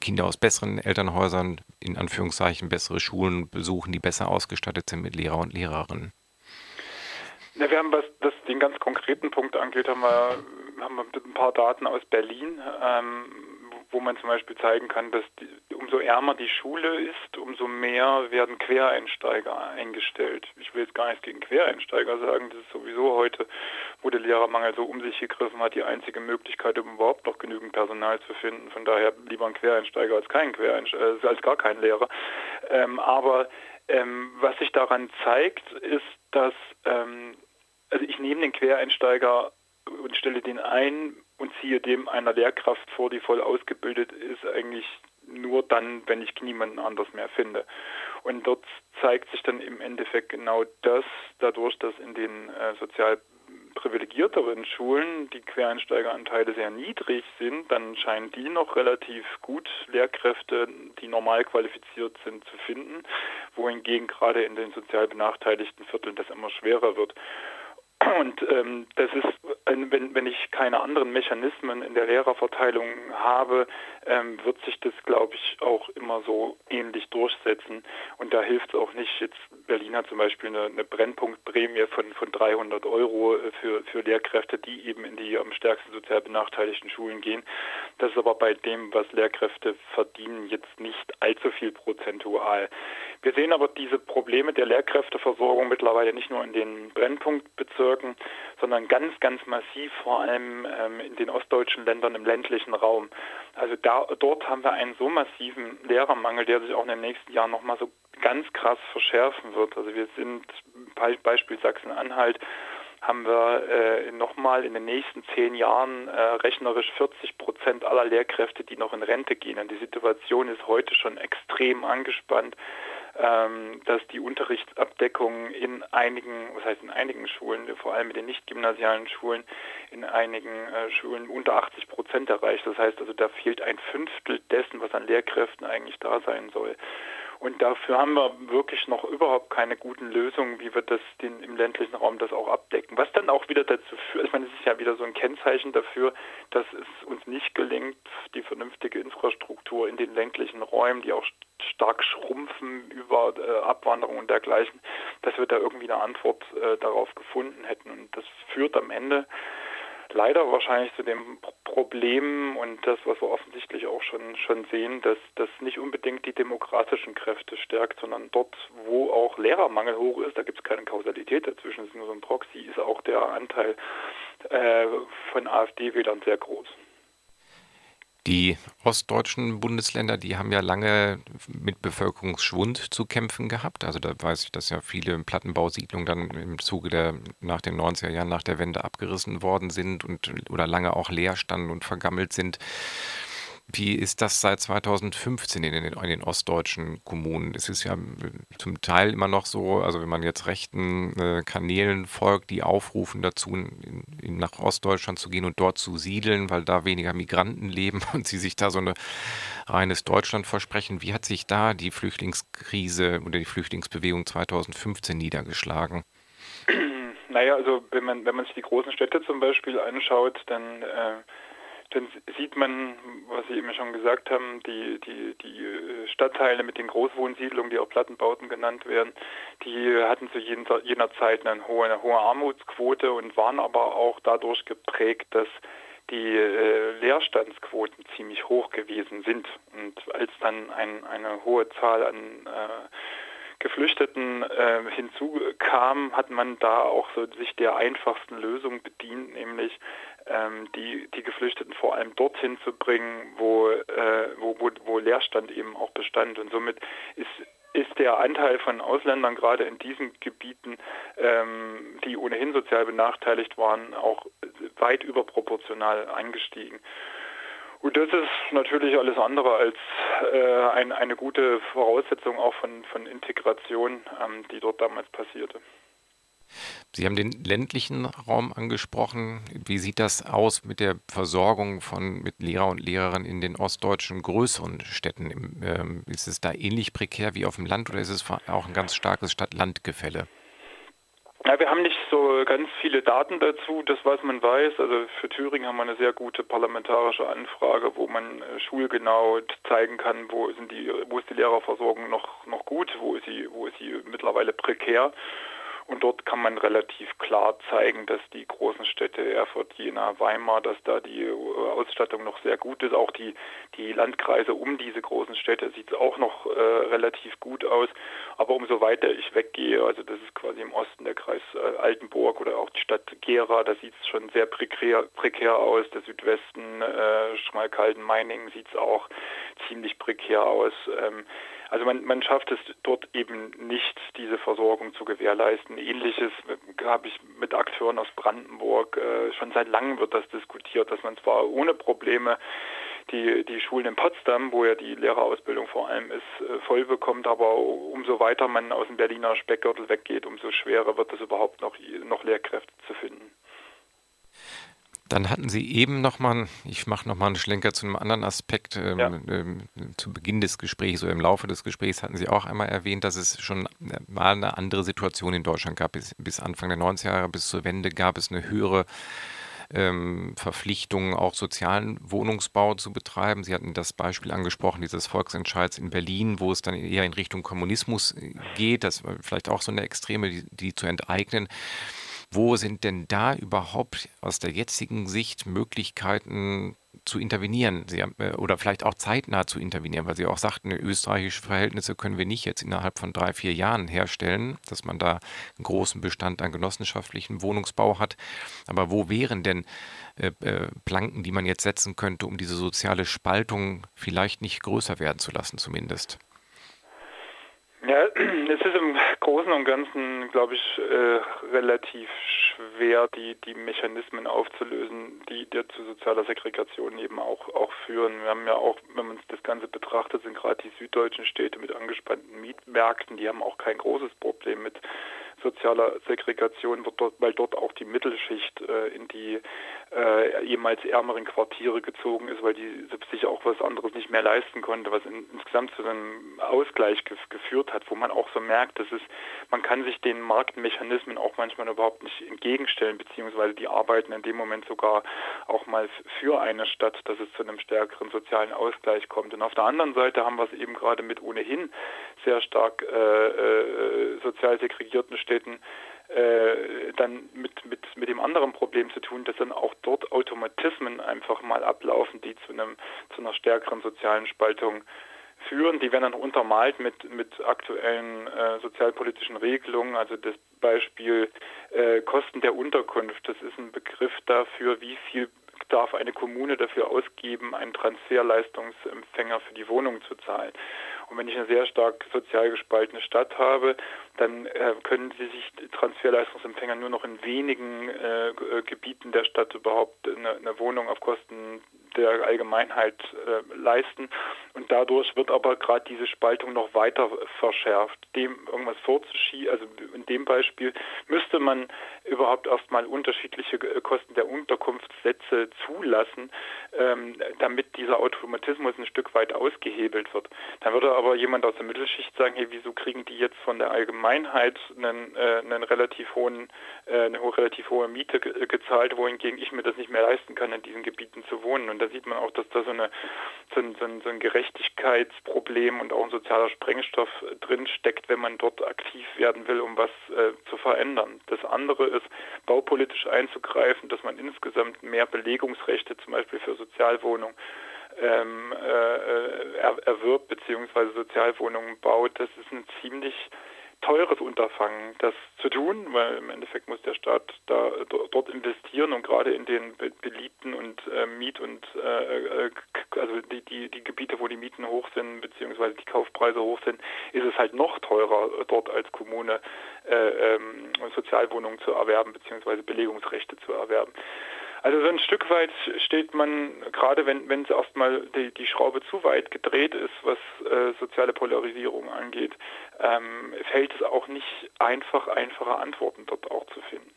Kinder aus besseren Elternhäusern in Anführungszeichen bessere Schulen besuchen, die besser ausgestattet sind mit Lehrer und Lehrerinnen? Ja, wir haben, was das den ganz konkreten Punkt angeht, haben wir, haben wir ein paar Daten aus Berlin. Ähm, wo man zum Beispiel zeigen kann, dass die, umso ärmer die Schule ist, umso mehr werden Quereinsteiger eingestellt. Ich will jetzt gar nichts gegen Quereinsteiger sagen, das ist sowieso heute, wo der Lehrermangel so um sich gegriffen hat, die einzige Möglichkeit, um überhaupt noch genügend Personal zu finden. Von daher lieber ein Quereinsteiger als kein Quereinsteiger, äh, als gar kein Lehrer. Ähm, aber ähm, was sich daran zeigt, ist, dass ähm, also ich nehme den Quereinsteiger und stelle den ein und ziehe dem einer Lehrkraft vor, die voll ausgebildet ist, eigentlich nur dann, wenn ich niemanden anders mehr finde. Und dort zeigt sich dann im Endeffekt genau das, dadurch, dass in den äh, sozial privilegierteren Schulen die Quereinsteigeranteile sehr niedrig sind, dann scheinen die noch relativ gut Lehrkräfte, die normal qualifiziert sind, zu finden, wohingegen gerade in den sozial benachteiligten Vierteln das immer schwerer wird. Und ähm, das ist, wenn, wenn ich keine anderen Mechanismen in der Lehrerverteilung habe, ähm, wird sich das, glaube ich, auch immer so ähnlich durchsetzen. Und da hilft es auch nicht. Jetzt Berlin hat zum Beispiel eine, eine Brennpunktprämie von, von 300 Euro äh, für, für Lehrkräfte, die eben in die am stärksten sozial benachteiligten Schulen gehen. Das ist aber bei dem, was Lehrkräfte verdienen, jetzt nicht allzu viel prozentual. Wir sehen aber diese Probleme der Lehrkräfteversorgung mittlerweile nicht nur in den Brennpunktbezirken, sondern ganz, ganz massiv vor allem ähm, in den ostdeutschen Ländern im ländlichen Raum. Also da, dort haben wir einen so massiven Lehrermangel, der sich auch in den nächsten Jahren nochmal so ganz krass verschärfen wird. Also wir sind Beispiel Sachsen-Anhalt haben wir äh, nochmal in den nächsten zehn Jahren äh, rechnerisch 40 Prozent aller Lehrkräfte, die noch in Rente gehen. Und die Situation ist heute schon extrem angespannt dass die Unterrichtsabdeckung in einigen, was heißt in einigen Schulen, vor allem in den nicht gymnasialen Schulen, in einigen äh, Schulen unter 80 Prozent erreicht. Das heißt also, da fehlt ein Fünftel dessen, was an Lehrkräften eigentlich da sein soll. Und dafür haben wir wirklich noch überhaupt keine guten Lösungen, wie wir das den, im ländlichen Raum das auch abdecken. Was dann auch wieder dazu führt, ich meine, es ist ja wieder so ein Kennzeichen dafür, dass es uns nicht gelingt, die vernünftige Infrastruktur in den ländlichen Räumen, die auch stark schrumpfen über äh, Abwanderung und dergleichen, dass wir da irgendwie eine Antwort äh, darauf gefunden hätten. Und das führt am Ende leider wahrscheinlich zu dem Problem und das, was wir offensichtlich auch schon, schon sehen, dass das nicht unbedingt die demokratischen Kräfte stärkt, sondern dort, wo auch Lehrermangel hoch ist, da gibt es keine Kausalität dazwischen, es ist nur so ein Proxy, ist auch der Anteil äh, von AfD-Wählern sehr groß. Die ostdeutschen Bundesländer, die haben ja lange mit Bevölkerungsschwund zu kämpfen gehabt. Also da weiß ich, dass ja viele Plattenbausiedlungen dann im Zuge der nach den 90er Jahren nach der Wende abgerissen worden sind und oder lange auch leer standen und vergammelt sind. Wie ist das seit 2015 in den, in den, ostdeutschen Kommunen? Es ist ja zum Teil immer noch so, also wenn man jetzt rechten äh, Kanälen folgt, die aufrufen dazu, in, in, nach Ostdeutschland zu gehen und dort zu siedeln, weil da weniger Migranten leben und sie sich da so ein reines Deutschland versprechen. Wie hat sich da die Flüchtlingskrise oder die Flüchtlingsbewegung 2015 niedergeschlagen? Naja, also wenn man, wenn man sich die großen Städte zum Beispiel anschaut, dann äh, dann sieht man, was Sie eben schon gesagt haben, die, die, die äh, Stadtteile mit den Großwohnsiedlungen, die auch Plattenbauten genannt werden, die hatten zu jener, Zeit eine hohe, eine hohe Armutsquote und waren aber auch dadurch geprägt, dass die äh, Leerstandsquoten ziemlich hoch gewesen sind. Und als dann ein, eine hohe Zahl an äh, Geflüchteten äh, hinzukam, hat man da auch so sich der einfachsten Lösung bedient, nämlich ähm, die, die Geflüchteten vor allem dorthin zu bringen, wo, äh, wo, wo, wo Leerstand eben auch bestand. Und somit ist ist der Anteil von Ausländern gerade in diesen Gebieten, ähm, die ohnehin sozial benachteiligt waren, auch weit überproportional angestiegen. Und das ist natürlich alles andere als äh, ein, eine gute Voraussetzung auch von, von Integration, ähm, die dort damals passierte. Sie haben den ländlichen Raum angesprochen. Wie sieht das aus mit der Versorgung von mit Lehrer und Lehrerinnen in den ostdeutschen größeren Städten? Ähm, ist es da ähnlich prekär wie auf dem Land oder ist es auch ein ganz starkes Stadt-Land-Gefälle? Ja, wir haben nicht so ganz viele Daten dazu, das was man weiß. Also für Thüringen haben wir eine sehr gute parlamentarische Anfrage, wo man äh, schulgenau zeigen kann, wo sind die, wo ist die Lehrerversorgung noch noch gut, wo ist sie, wo ist sie mittlerweile prekär. Und dort kann man relativ klar zeigen, dass die großen Städte Erfurt, Jena, Weimar, dass da die äh, Ausstattung noch sehr gut ist. Auch die, die Landkreise um diese großen Städte sieht es auch noch äh, relativ gut aus. Aber umso weiter ich weggehe, also das ist quasi im Osten der Kreis äh, Altenburg oder auch die Stadt Gera, da sieht es schon sehr prekär, prekär aus. Der Südwesten, äh, Schmalkalden, Meiningen sieht es auch ziemlich prekär aus. Ähm, also man, man schafft es dort eben nicht, diese Versorgung zu gewährleisten. Ähnliches habe ich mit Akteuren aus Brandenburg. Äh, schon seit langem wird das diskutiert, dass man zwar ohne Probleme die, die Schulen in Potsdam, wo ja die Lehrerausbildung vor allem ist, äh, voll bekommt, aber umso weiter man aus dem Berliner Speckgürtel weggeht, umso schwerer wird es überhaupt noch, noch Lehrkräfte zu finden. Dann hatten Sie eben nochmal, ich mache nochmal einen Schlenker zu einem anderen Aspekt, ähm, ja. ähm, zu Beginn des Gesprächs oder im Laufe des Gesprächs hatten Sie auch einmal erwähnt, dass es schon mal eine andere Situation in Deutschland gab. Bis, bis Anfang der 90er Jahre, bis zur Wende gab es eine höhere ähm, Verpflichtung, auch sozialen Wohnungsbau zu betreiben. Sie hatten das Beispiel angesprochen, dieses Volksentscheids in Berlin, wo es dann eher in Richtung Kommunismus äh, geht. Das war vielleicht auch so eine Extreme, die, die zu enteignen. Wo sind denn da überhaupt aus der jetzigen Sicht Möglichkeiten zu intervenieren Sie haben, äh, oder vielleicht auch zeitnah zu intervenieren, weil Sie auch sagten, österreichische Verhältnisse können wir nicht jetzt innerhalb von drei, vier Jahren herstellen, dass man da einen großen Bestand an genossenschaftlichem Wohnungsbau hat. Aber wo wären denn äh, äh, Planken, die man jetzt setzen könnte, um diese soziale Spaltung vielleicht nicht größer werden zu lassen zumindest? Ja, es ist im Großen und Ganzen, glaube ich, äh, relativ schwer, die, die Mechanismen aufzulösen, die, die zu sozialer Segregation eben auch, auch führen. Wir haben ja auch, wenn man das Ganze betrachtet, sind gerade die süddeutschen Städte mit angespannten Mietmärkten, die haben auch kein großes Problem mit sozialer Segregation, dort, weil dort auch die Mittelschicht äh, in die äh, ehemals ärmeren Quartiere gezogen ist, weil die sich auch was anderes nicht mehr leisten konnte, was in, insgesamt zu einem Ausgleich gef geführt hat, wo man auch so merkt, dass es, man kann sich den Marktmechanismen auch manchmal überhaupt nicht entgegenstellen, beziehungsweise die arbeiten in dem Moment sogar auch mal für eine Stadt, dass es zu einem stärkeren sozialen Ausgleich kommt. Und auf der anderen Seite haben wir es eben gerade mit ohnehin sehr stark äh, äh, sozial segregierten Städten äh, dann mit, mit, mit dem anderen Problem zu tun, dass dann auch dort Automatismen einfach mal ablaufen, die zu einem zu einer stärkeren sozialen Spaltung führen. Die werden dann untermalt mit, mit aktuellen äh, sozialpolitischen Regelungen. Also das Beispiel äh, Kosten der Unterkunft, das ist ein Begriff dafür, wie viel darf eine Kommune dafür ausgeben, einen Transferleistungsempfänger für die Wohnung zu zahlen. Und wenn ich eine sehr stark sozial gespaltene Stadt habe, dann äh, können sie sich Transferleistungsempfänger nur noch in wenigen äh, Gebieten der Stadt überhaupt eine, eine Wohnung auf Kosten der Allgemeinheit äh, leisten. Und dadurch wird aber gerade diese Spaltung noch weiter verschärft. Dem irgendwas vorzuschieben, also in dem Beispiel müsste man überhaupt erstmal unterschiedliche äh, Kosten der Unterkunftssätze zulassen, ähm, damit dieser Automatismus ein Stück weit ausgehebelt wird. Dann würde aber jemand aus der Mittelschicht sagen, hey, wieso kriegen die jetzt von der Allgemeinheit einen, äh, einen relativ hohen, äh, eine relativ hohe Miete ge gezahlt, wohingegen ich mir das nicht mehr leisten kann, in diesen Gebieten zu wohnen. Und da sieht man auch, dass da so, eine, so, ein, so, so ein Gerechtigkeitsproblem und auch ein sozialer Sprengstoff drin steckt, wenn man dort aktiv werden will, um was äh, zu verändern. Das andere ist, baupolitisch einzugreifen, dass man insgesamt mehr Belegungsrechte zum Beispiel für Sozialwohnungen ähm, äh, er, erwirbt bzw. Sozialwohnungen baut, das ist ein ziemlich teures Unterfangen, das zu tun, weil im Endeffekt muss der Staat da dort investieren und gerade in den beliebten und äh, Miet- und äh, äh also die, die, die Gebiete, wo die Mieten hoch sind beziehungsweise die Kaufpreise hoch sind, ist es halt noch teurer, dort als Kommune äh, ähm, Sozialwohnungen zu erwerben beziehungsweise Belegungsrechte zu erwerben. Also so ein Stück weit steht man, gerade wenn, wenn es erstmal die, die Schraube zu weit gedreht ist, was äh, soziale Polarisierung angeht, ähm, fällt es auch nicht einfach, einfache Antworten dort auch zu finden.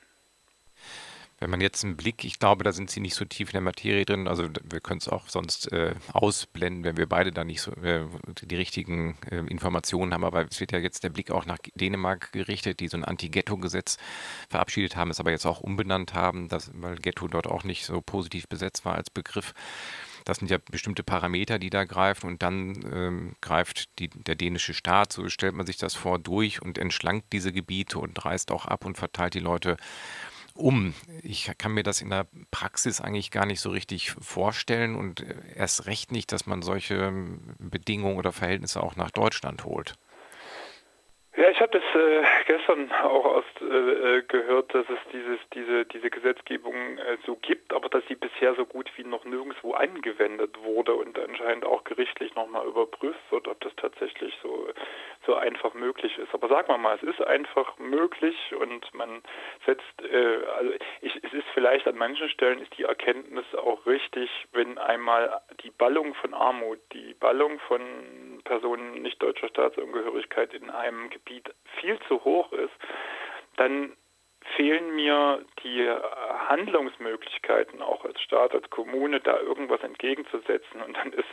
Wenn man jetzt einen Blick, ich glaube, da sind Sie nicht so tief in der Materie drin, also wir können es auch sonst äh, ausblenden, wenn wir beide da nicht so äh, die richtigen äh, Informationen haben, aber es wird ja jetzt der Blick auch nach Dänemark gerichtet, die so ein Anti-Ghetto-Gesetz verabschiedet haben, es aber jetzt auch umbenannt haben, dass, weil Ghetto dort auch nicht so positiv besetzt war als Begriff. Das sind ja bestimmte Parameter, die da greifen. Und dann ähm, greift die, der dänische Staat, so stellt man sich das vor, durch und entschlankt diese Gebiete und reißt auch ab und verteilt die Leute um. Ich kann mir das in der Praxis eigentlich gar nicht so richtig vorstellen und äh, erst recht nicht, dass man solche ähm, Bedingungen oder Verhältnisse auch nach Deutschland holt. Ja, ich habe das äh, gestern auch aus, äh, äh, gehört, dass es dieses, diese, diese Gesetzgebung äh, so gibt, aber dass sie bisher so gut wie noch nirgendwo angewendet wurde und anscheinend auch gerichtlich nochmal überprüft wird, ob das tatsächlich so, so einfach möglich ist. Aber sagen wir mal, es ist einfach möglich und man setzt, äh, also ich, es ist vielleicht an manchen Stellen ist die Erkenntnis auch richtig, wenn einmal die Ballung von Armut, die Ballung von Personen nicht deutscher Staatsangehörigkeit in einem Gebiet viel zu hoch ist, dann fehlen mir die Handlungsmöglichkeiten auch als Staat, als Kommune, da irgendwas entgegenzusetzen. Und dann ist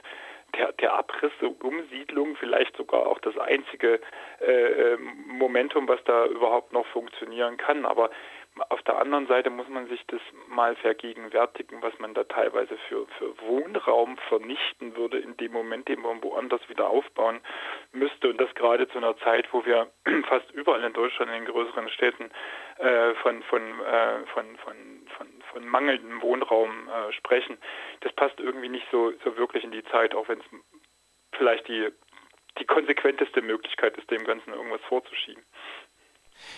der, der Abriss, so Umsiedlung vielleicht sogar auch das einzige äh, Momentum, was da überhaupt noch funktionieren kann. Aber auf der anderen Seite muss man sich das mal vergegenwärtigen, was man da teilweise für, für Wohnraum vernichten würde in dem Moment, den man woanders wieder aufbauen müsste. Und das gerade zu einer Zeit, wo wir fast überall in Deutschland in den größeren Städten äh, von, von, äh, von, von, von, von mangelndem Wohnraum äh, sprechen. Das passt irgendwie nicht so, so wirklich in die Zeit, auch wenn es vielleicht die, die konsequenteste Möglichkeit ist, dem Ganzen irgendwas vorzuschieben.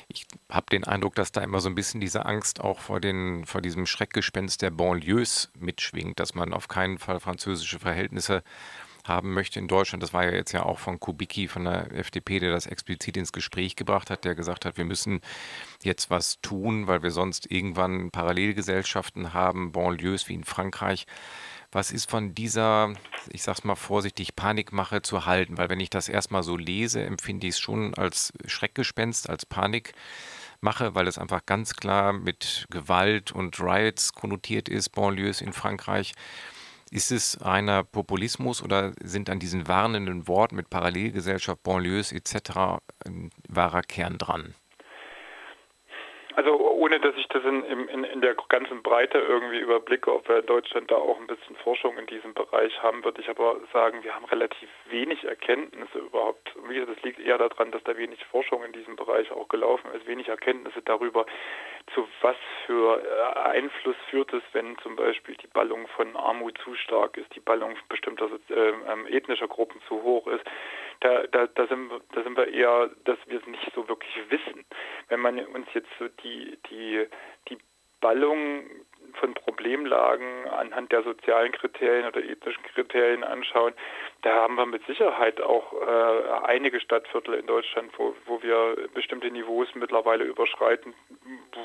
Ich habe den Eindruck, dass da immer so ein bisschen diese Angst auch vor, den, vor diesem Schreckgespenst der Banlieues mitschwingt, dass man auf keinen Fall französische Verhältnisse haben möchte in Deutschland. Das war ja jetzt ja auch von Kubicki von der FDP, der das explizit ins Gespräch gebracht hat, der gesagt hat, wir müssen jetzt was tun, weil wir sonst irgendwann Parallelgesellschaften haben, Banlieues wie in Frankreich. Was ist von dieser, ich sag's mal vorsichtig, Panikmache zu halten? Weil wenn ich das erstmal so lese, empfinde ich es schon als Schreckgespenst, als Panikmache, weil es einfach ganz klar mit Gewalt und Riots konnotiert ist, Banlieues in Frankreich. Ist es reiner Populismus oder sind an diesen warnenden Worten mit Parallelgesellschaft, Banlieues etc. ein wahrer Kern dran? Also ohne dass ich das in, in, in der ganzen Breite irgendwie überblicke, ob wir in Deutschland da auch ein bisschen Forschung in diesem Bereich haben, würde ich aber sagen, wir haben relativ wenig Erkenntnisse überhaupt. Wie gesagt, das liegt eher daran, dass da wenig Forschung in diesem Bereich auch gelaufen ist, wenig Erkenntnisse darüber, zu was für äh, Einfluss führt es, wenn zum Beispiel die Ballung von Armut zu stark ist, die Ballung bestimmter äh, ethnischer Gruppen zu hoch ist. Da, da, da, sind, da sind wir eher, dass wir es nicht so wirklich wissen. Wenn man uns jetzt so die, die, die Ballung von Problemlagen anhand der sozialen Kriterien oder ethnischen Kriterien anschauen, da haben wir mit Sicherheit auch äh, einige Stadtviertel in Deutschland, wo, wo wir bestimmte Niveaus mittlerweile überschreiten,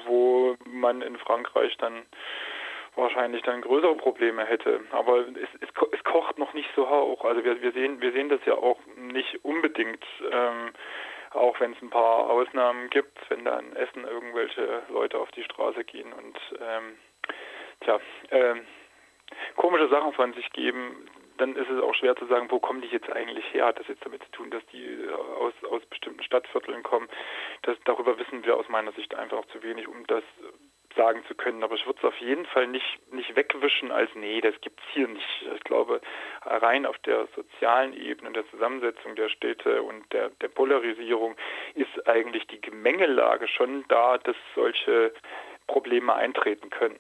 wo man in Frankreich dann wahrscheinlich dann größere Probleme hätte. Aber es, es, es kocht noch nicht so hoch. Also wir, wir sehen wir sehen das ja auch nicht unbedingt. Ähm, auch wenn es ein paar Ausnahmen gibt, wenn da in Essen irgendwelche Leute auf die Straße gehen und ähm, tja, ähm, komische Sachen von sich geben, dann ist es auch schwer zu sagen, wo kommen die jetzt eigentlich her? Hat das jetzt damit zu tun, dass die äh, aus, aus bestimmten Stadtvierteln kommen? Das, darüber wissen wir aus meiner Sicht einfach zu wenig, um das sagen zu können. Aber ich würde es auf jeden Fall nicht, nicht wegwischen als, nee, das gibt es hier nicht. Ich glaube, rein auf der sozialen Ebene, der Zusammensetzung der Städte und der, der Polarisierung ist eigentlich die Gemengelage schon da, dass solche Probleme eintreten können.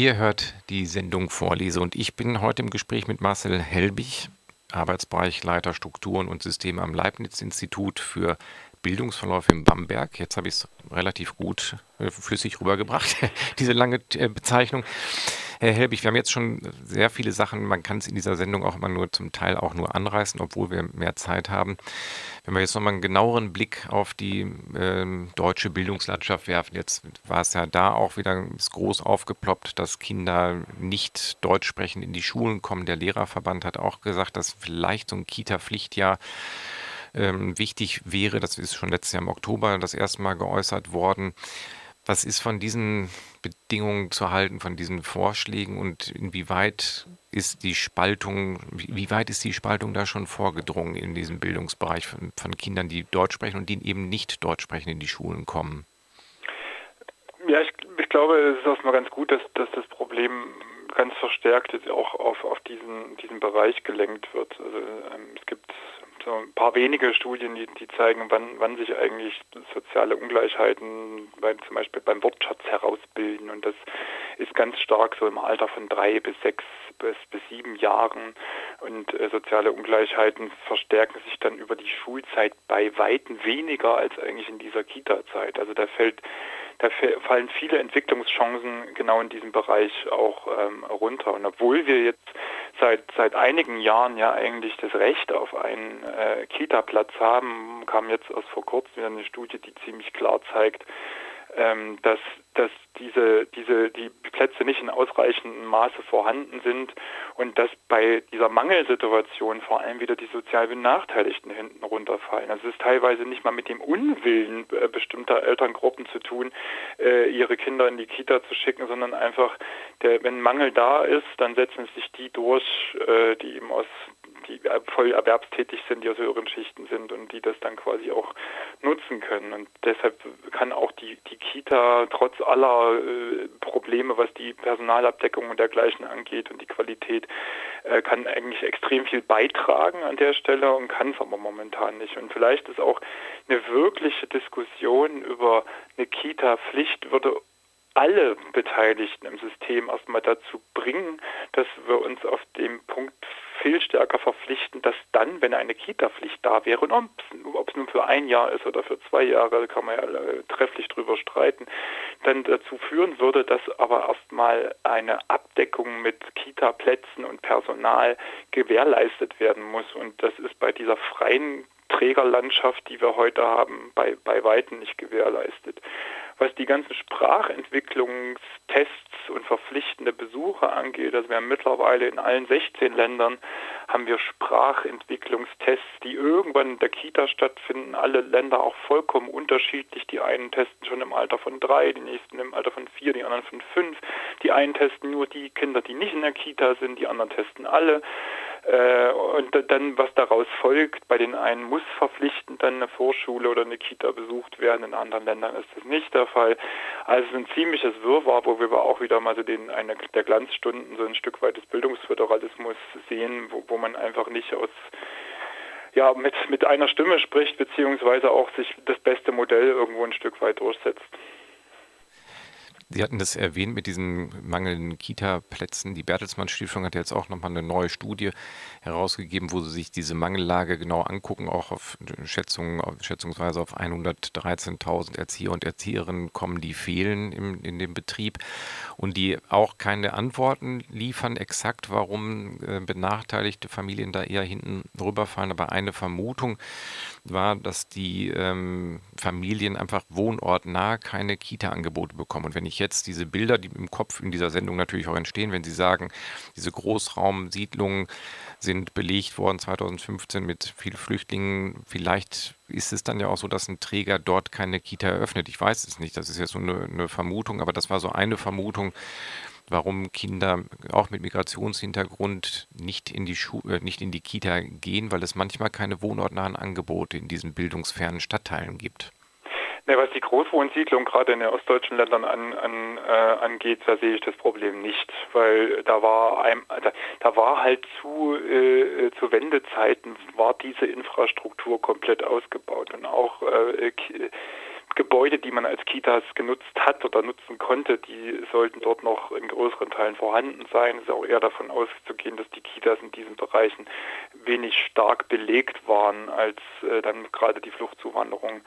Ihr hört die Sendung Vorlese und ich bin heute im Gespräch mit Marcel Helbig, Arbeitsbereichleiter Strukturen und Systeme am Leibniz-Institut für Bildungsverläufe in Bamberg. Jetzt habe ich es relativ gut äh, flüssig rübergebracht, diese lange äh, Bezeichnung. Herr Helbig, wir haben jetzt schon sehr viele Sachen, man kann es in dieser Sendung auch immer nur zum Teil auch nur anreißen, obwohl wir mehr Zeit haben. Wenn wir jetzt nochmal einen genaueren Blick auf die äh, deutsche Bildungslandschaft werfen, jetzt war es ja da auch wieder groß aufgeploppt, dass Kinder nicht Deutsch sprechen in die Schulen kommen. Der Lehrerverband hat auch gesagt, dass vielleicht so ein Kita-Pflichtjahr ähm, wichtig wäre. Das ist schon letztes Jahr im Oktober das erste Mal geäußert worden. Was ist von diesen Bedingungen zu halten, von diesen Vorschlägen und inwieweit ist die Spaltung, wie weit ist die Spaltung da schon vorgedrungen in diesem Bildungsbereich von, von Kindern, die Deutsch sprechen und die eben nicht Deutsch sprechen, in die Schulen kommen? Ja, ich, ich glaube, es ist erstmal ganz gut, dass, dass das Problem ganz verstärkt jetzt auch auf, auf diesen, diesen Bereich gelenkt wird. Also ähm, es gibt so ein paar wenige Studien, die, die zeigen, wann, wann sich eigentlich soziale Ungleichheiten bei, zum Beispiel beim Wortschatz herausbilden. Und das ist ganz stark so im Alter von drei bis sechs bis, bis sieben Jahren. Und äh, soziale Ungleichheiten verstärken sich dann über die Schulzeit bei Weitem weniger als eigentlich in dieser Kita-Zeit. Also da fällt da fallen viele Entwicklungschancen genau in diesem Bereich auch ähm, runter. Und obwohl wir jetzt seit seit einigen Jahren ja eigentlich das Recht auf einen äh, Kita-Platz haben, kam jetzt erst vor kurzem wieder eine Studie, die ziemlich klar zeigt, ähm, dass, dass diese, diese, die Plätze nicht in ausreichendem Maße vorhanden sind und dass bei dieser Mangelsituation vor allem wieder die sozial Benachteiligten hinten runterfallen. Also es ist teilweise nicht mal mit dem Unwillen äh, bestimmter Elterngruppen zu tun, äh, ihre Kinder in die Kita zu schicken, sondern einfach, der, wenn Mangel da ist, dann setzen sich die durch, äh, die eben aus die voll erwerbstätig sind, die aus höheren Schichten sind und die das dann quasi auch nutzen können. Und deshalb kann auch die, die Kita trotz aller äh, Probleme, was die Personalabdeckung und dergleichen angeht und die Qualität, äh, kann eigentlich extrem viel beitragen an der Stelle und kann es aber momentan nicht. Und vielleicht ist auch eine wirkliche Diskussion über eine Kita-Pflicht würde alle Beteiligten im System erstmal dazu bringen, dass wir uns auf dem Punkt viel stärker verpflichten, dass dann, wenn eine Kita-Pflicht da wäre, und ob es nun für ein Jahr ist oder für zwei Jahre, kann man ja trefflich drüber streiten, dann dazu führen würde, dass aber erstmal eine Abdeckung mit Kita-Plätzen und Personal gewährleistet werden muss. Und das ist bei dieser freien Trägerlandschaft, die wir heute haben, bei, bei Weitem nicht gewährleistet. Was die ganzen Sprachentwicklungstests und verpflichtende Besuche angeht, also wir haben mittlerweile in allen 16 Ländern haben wir Sprachentwicklungstests, die irgendwann in der Kita stattfinden. Alle Länder auch vollkommen unterschiedlich. Die einen testen schon im Alter von drei, die nächsten im Alter von vier, die anderen von fünf. Die einen testen nur die Kinder, die nicht in der Kita sind, die anderen testen alle. Äh, und dann, was daraus folgt, bei den einen muss verpflichtend dann eine Vorschule oder eine Kita besucht werden, in anderen Ländern ist das nicht der Fall. Also es ist ein ziemliches Wirrwarr, wo wir auch wieder mal so den, eine der Glanzstunden so ein Stück weit des Bildungsföderalismus sehen, wo, wo man einfach nicht aus ja, mit, mit einer Stimme spricht, beziehungsweise auch sich das beste Modell irgendwo ein Stück weit durchsetzt. Sie hatten das erwähnt mit diesen mangelnden Kita-Plätzen. Die Bertelsmann Stiftung hat jetzt auch nochmal eine neue Studie herausgegeben, wo sie sich diese Mangellage genau angucken, auch auf Schätzungen, schätzungsweise auf 113.000 Erzieher und Erzieherinnen kommen, die fehlen im, in dem Betrieb und die auch keine Antworten liefern, exakt warum äh, benachteiligte Familien da eher hinten rüberfallen. Aber eine Vermutung war, dass die ähm, Familien einfach wohnortnah keine Kita-Angebote bekommen. Und wenn ich jetzt diese Bilder, die im Kopf in dieser Sendung natürlich auch entstehen, wenn Sie sagen, diese Großraumsiedlungen sind belegt worden 2015 mit vielen Flüchtlingen, vielleicht ist es dann ja auch so, dass ein Träger dort keine Kita eröffnet. Ich weiß es nicht, das ist jetzt so eine, eine Vermutung, aber das war so eine Vermutung, warum Kinder auch mit Migrationshintergrund nicht in die Schu äh, nicht in die Kita gehen, weil es manchmal keine wohnortnahen Angebote in diesen bildungsfernen Stadtteilen gibt. Ne, was die Großwohnsiedlung gerade in den ostdeutschen Ländern an, an, äh, angeht, da sehe ich das Problem nicht, weil da war ein, da, da war halt zu äh, zu Wendezeiten war diese Infrastruktur komplett ausgebaut und auch äh, Gebäude, die man als Kitas genutzt hat oder nutzen konnte, die sollten dort noch in größeren Teilen vorhanden sein. Es ist auch eher davon auszugehen, dass die Kitas in diesen Bereichen wenig stark belegt waren, als äh, dann gerade die Fluchtzuwanderung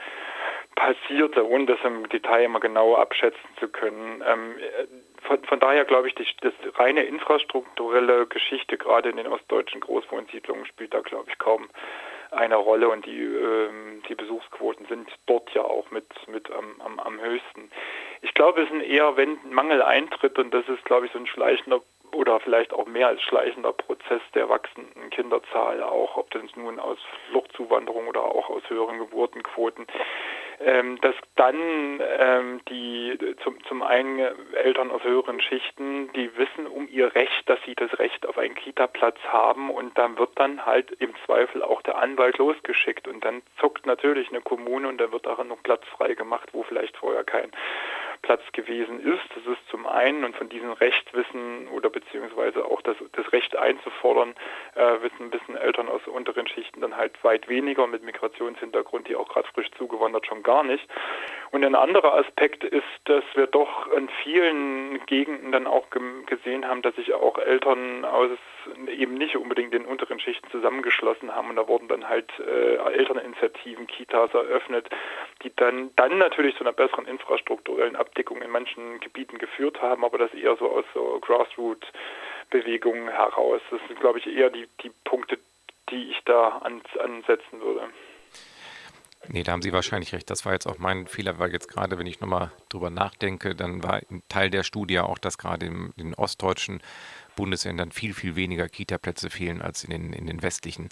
passierte, ohne das im Detail immer genau abschätzen zu können. Ähm, von, von, daher glaube ich, die, das reine infrastrukturelle Geschichte gerade in den ostdeutschen Großwohnsiedlungen spielt da, glaube ich, kaum eine Rolle und die, ähm, die Besuchsquoten sind dort ja auch mit, mit am, am, am höchsten. Ich glaube, es ist eher, wenn Mangel eintritt und das ist, glaube ich, so ein schleichender oder vielleicht auch mehr als schleichender Prozess der wachsenden Kinderzahl, auch ob das nun aus Fluchtzuwanderung oder auch aus höheren Geburtenquoten, ähm, dass dann ähm, die zum, zum einen Eltern aus höheren Schichten, die wissen um ihr Recht, dass sie das Recht auf einen Kita-Platz haben und dann wird dann halt im Zweifel auch der Anwalt losgeschickt und dann zuckt natürlich eine Kommune und da wird auch noch Platz frei gemacht, wo vielleicht vorher kein Platz gewesen ist. Das ist zum einen und von diesem Recht wissen oder beziehungsweise auch das, das Recht einzufordern, äh, wissen, wissen Eltern aus unteren Schichten dann halt weit weniger mit Migrationshintergrund, die auch gerade frisch zugewandert schon gar nicht. Und ein anderer Aspekt ist, dass wir doch in vielen Gegenden dann auch gesehen haben, dass sich auch Eltern aus eben nicht unbedingt den unteren Schichten zusammengeschlossen haben und da wurden dann halt äh, Elterninitiativen, Kitas eröffnet, die dann dann natürlich zu einer besseren infrastrukturellen Abdeckung in manchen Gebieten geführt haben, aber das eher so aus so Grassroot-Bewegungen heraus. Das sind, glaube ich, eher die, die Punkte, die ich da ans, ansetzen würde. Nee, da haben Sie wahrscheinlich recht. Das war jetzt auch mein Fehler, weil jetzt gerade, wenn ich nochmal drüber nachdenke, dann war ein Teil der Studie auch, dass gerade in den ostdeutschen Bundesländern viel, viel weniger Kita-Plätze fehlen als in den, in den westlichen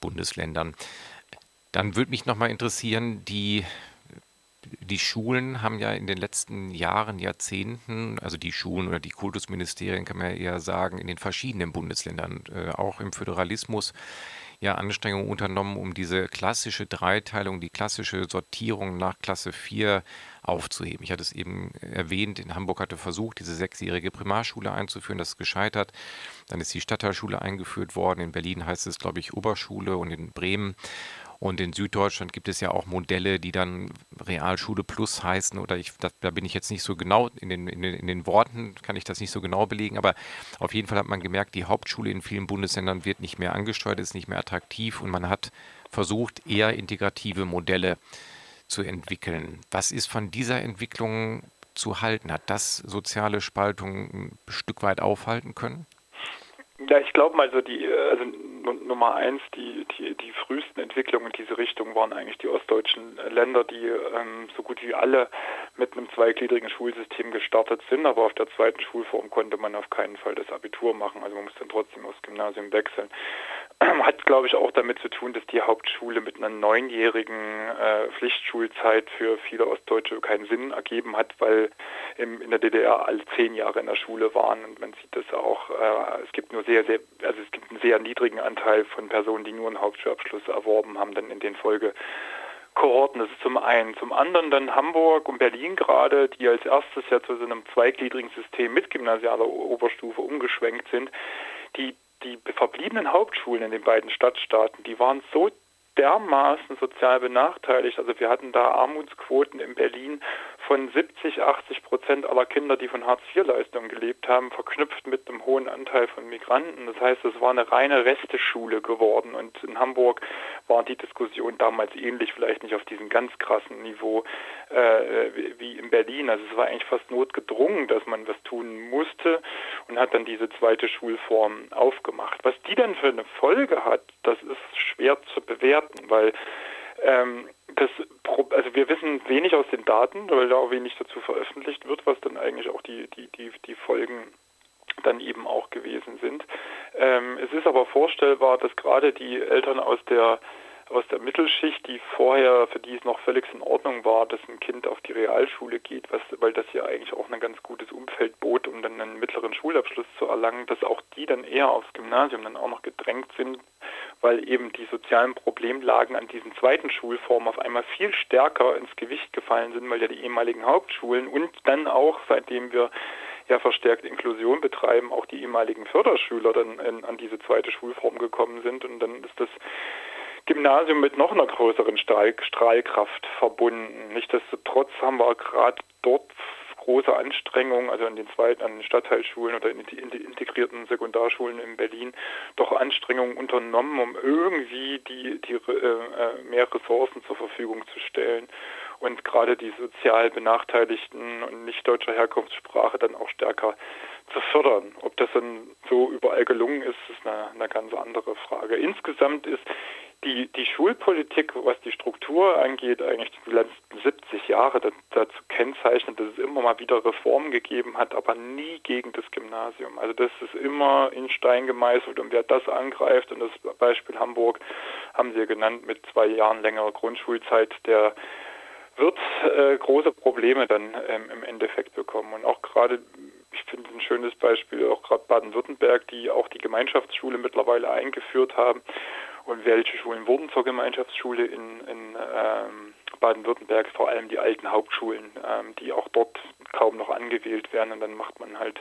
Bundesländern. Dann würde mich nochmal interessieren, die, die Schulen haben ja in den letzten Jahren, Jahrzehnten, also die Schulen oder die Kultusministerien kann man ja eher sagen, in den verschiedenen Bundesländern, äh, auch im Föderalismus, ja Anstrengungen unternommen, um diese klassische Dreiteilung, die klassische Sortierung nach Klasse 4 aufzuheben. Ich hatte es eben erwähnt, in Hamburg hatte versucht, diese sechsjährige Primarschule einzuführen, das ist gescheitert. Dann ist die Stadtteilschule eingeführt worden. In Berlin heißt es, glaube ich, Oberschule und in Bremen und in Süddeutschland gibt es ja auch Modelle, die dann Realschule Plus heißen. Oder ich, da, da bin ich jetzt nicht so genau in den, in, den, in den Worten, kann ich das nicht so genau belegen. Aber auf jeden Fall hat man gemerkt, die Hauptschule in vielen Bundesländern wird nicht mehr angesteuert, ist nicht mehr attraktiv und man hat versucht, eher integrative Modelle zu entwickeln. Was ist von dieser Entwicklung zu halten? Hat das soziale Spaltung ein Stück weit aufhalten können? Ja, ich glaube mal so die, also Nummer eins, die, die, die frühesten Entwicklungen in diese Richtung waren eigentlich die ostdeutschen Länder, die ähm, so gut wie alle mit einem zweigliedrigen Schulsystem gestartet sind, aber auf der zweiten Schulform konnte man auf keinen Fall das Abitur machen, also man musste dann trotzdem aufs Gymnasium wechseln. Hat, glaube ich, auch damit zu tun, dass die Hauptschule mit einer neunjährigen äh, Pflichtschulzeit für viele Ostdeutsche keinen Sinn ergeben hat, weil im, in der DDR alle zehn Jahre in der Schule waren und man sieht das auch, äh, es gibt nur sehr, sehr, also es gibt einen sehr niedrigen Anteil von Personen, die nur einen Hauptschulabschluss erworben haben, dann in den Folge Kohorten. Das ist zum einen. Zum anderen dann Hamburg und Berlin gerade, die als erstes ja zu so einem zweigliedrigen System mit gymnasialer Oberstufe umgeschwenkt sind. Die, die verbliebenen Hauptschulen in den beiden Stadtstaaten, die waren so dermaßen sozial benachteiligt. Also wir hatten da Armutsquoten in Berlin von 70, 80 Prozent aller Kinder, die von Hartz-IV-Leistungen gelebt haben, verknüpft mit einem hohen Anteil von Migranten. Das heißt, es war eine reine Resteschule geworden. Und in Hamburg war die Diskussion damals ähnlich, vielleicht nicht auf diesem ganz krassen Niveau äh, wie in Berlin. Also es war eigentlich fast notgedrungen, dass man was tun musste und hat dann diese zweite Schulform aufgemacht. Was die dann für eine Folge hat, das ist schwer zu bewerten, weil ähm, das, also wir wissen wenig aus den Daten, weil da auch wenig dazu veröffentlicht wird, was dann eigentlich auch die, die, die, die Folgen dann eben auch gewesen sind. Ähm, es ist aber vorstellbar, dass gerade die Eltern aus der aus der Mittelschicht, die vorher, für die es noch völlig in Ordnung war, dass ein Kind auf die Realschule geht, was, weil das ja eigentlich auch ein ganz gutes Umfeld bot, um dann einen mittleren Schulabschluss zu erlangen, dass auch die dann eher aufs Gymnasium dann auch noch gedrängt sind, weil eben die sozialen Problemlagen an diesen zweiten Schulformen auf einmal viel stärker ins Gewicht gefallen sind, weil ja die ehemaligen Hauptschulen und dann auch, seitdem wir ja verstärkt Inklusion betreiben, auch die ehemaligen Förderschüler dann in, an diese zweite Schulform gekommen sind und dann ist das Gymnasium mit noch einer größeren Strahl Strahlkraft verbunden. Nichtsdestotrotz haben wir gerade dort große Anstrengungen, also an den zweiten, an den Stadtteilschulen oder in die integrierten Sekundarschulen in Berlin, doch Anstrengungen unternommen, um irgendwie die, die äh, äh, mehr Ressourcen zur Verfügung zu stellen und gerade die sozial benachteiligten und nicht deutscher Herkunftssprache dann auch stärker zu fördern. Ob das dann so überall gelungen ist, ist eine, eine ganz andere Frage. Insgesamt ist die, die Schulpolitik, was die Struktur angeht, eigentlich die letzten 70 Jahre dazu kennzeichnet, dass es immer mal wieder Reformen gegeben hat, aber nie gegen das Gymnasium. Also das ist immer in Stein gemeißelt und wer das angreift, und das Beispiel Hamburg haben Sie ja genannt mit zwei Jahren längerer Grundschulzeit, der wird äh, große Probleme dann ähm, im Endeffekt bekommen. Und auch gerade, ich finde ein schönes Beispiel, auch gerade Baden-Württemberg, die auch die Gemeinschaftsschule mittlerweile eingeführt haben und welche Schulen wurden zur Gemeinschaftsschule in, in ähm, Baden-Württemberg? Vor allem die alten Hauptschulen, ähm, die auch dort kaum noch angewählt werden. Und dann macht man halt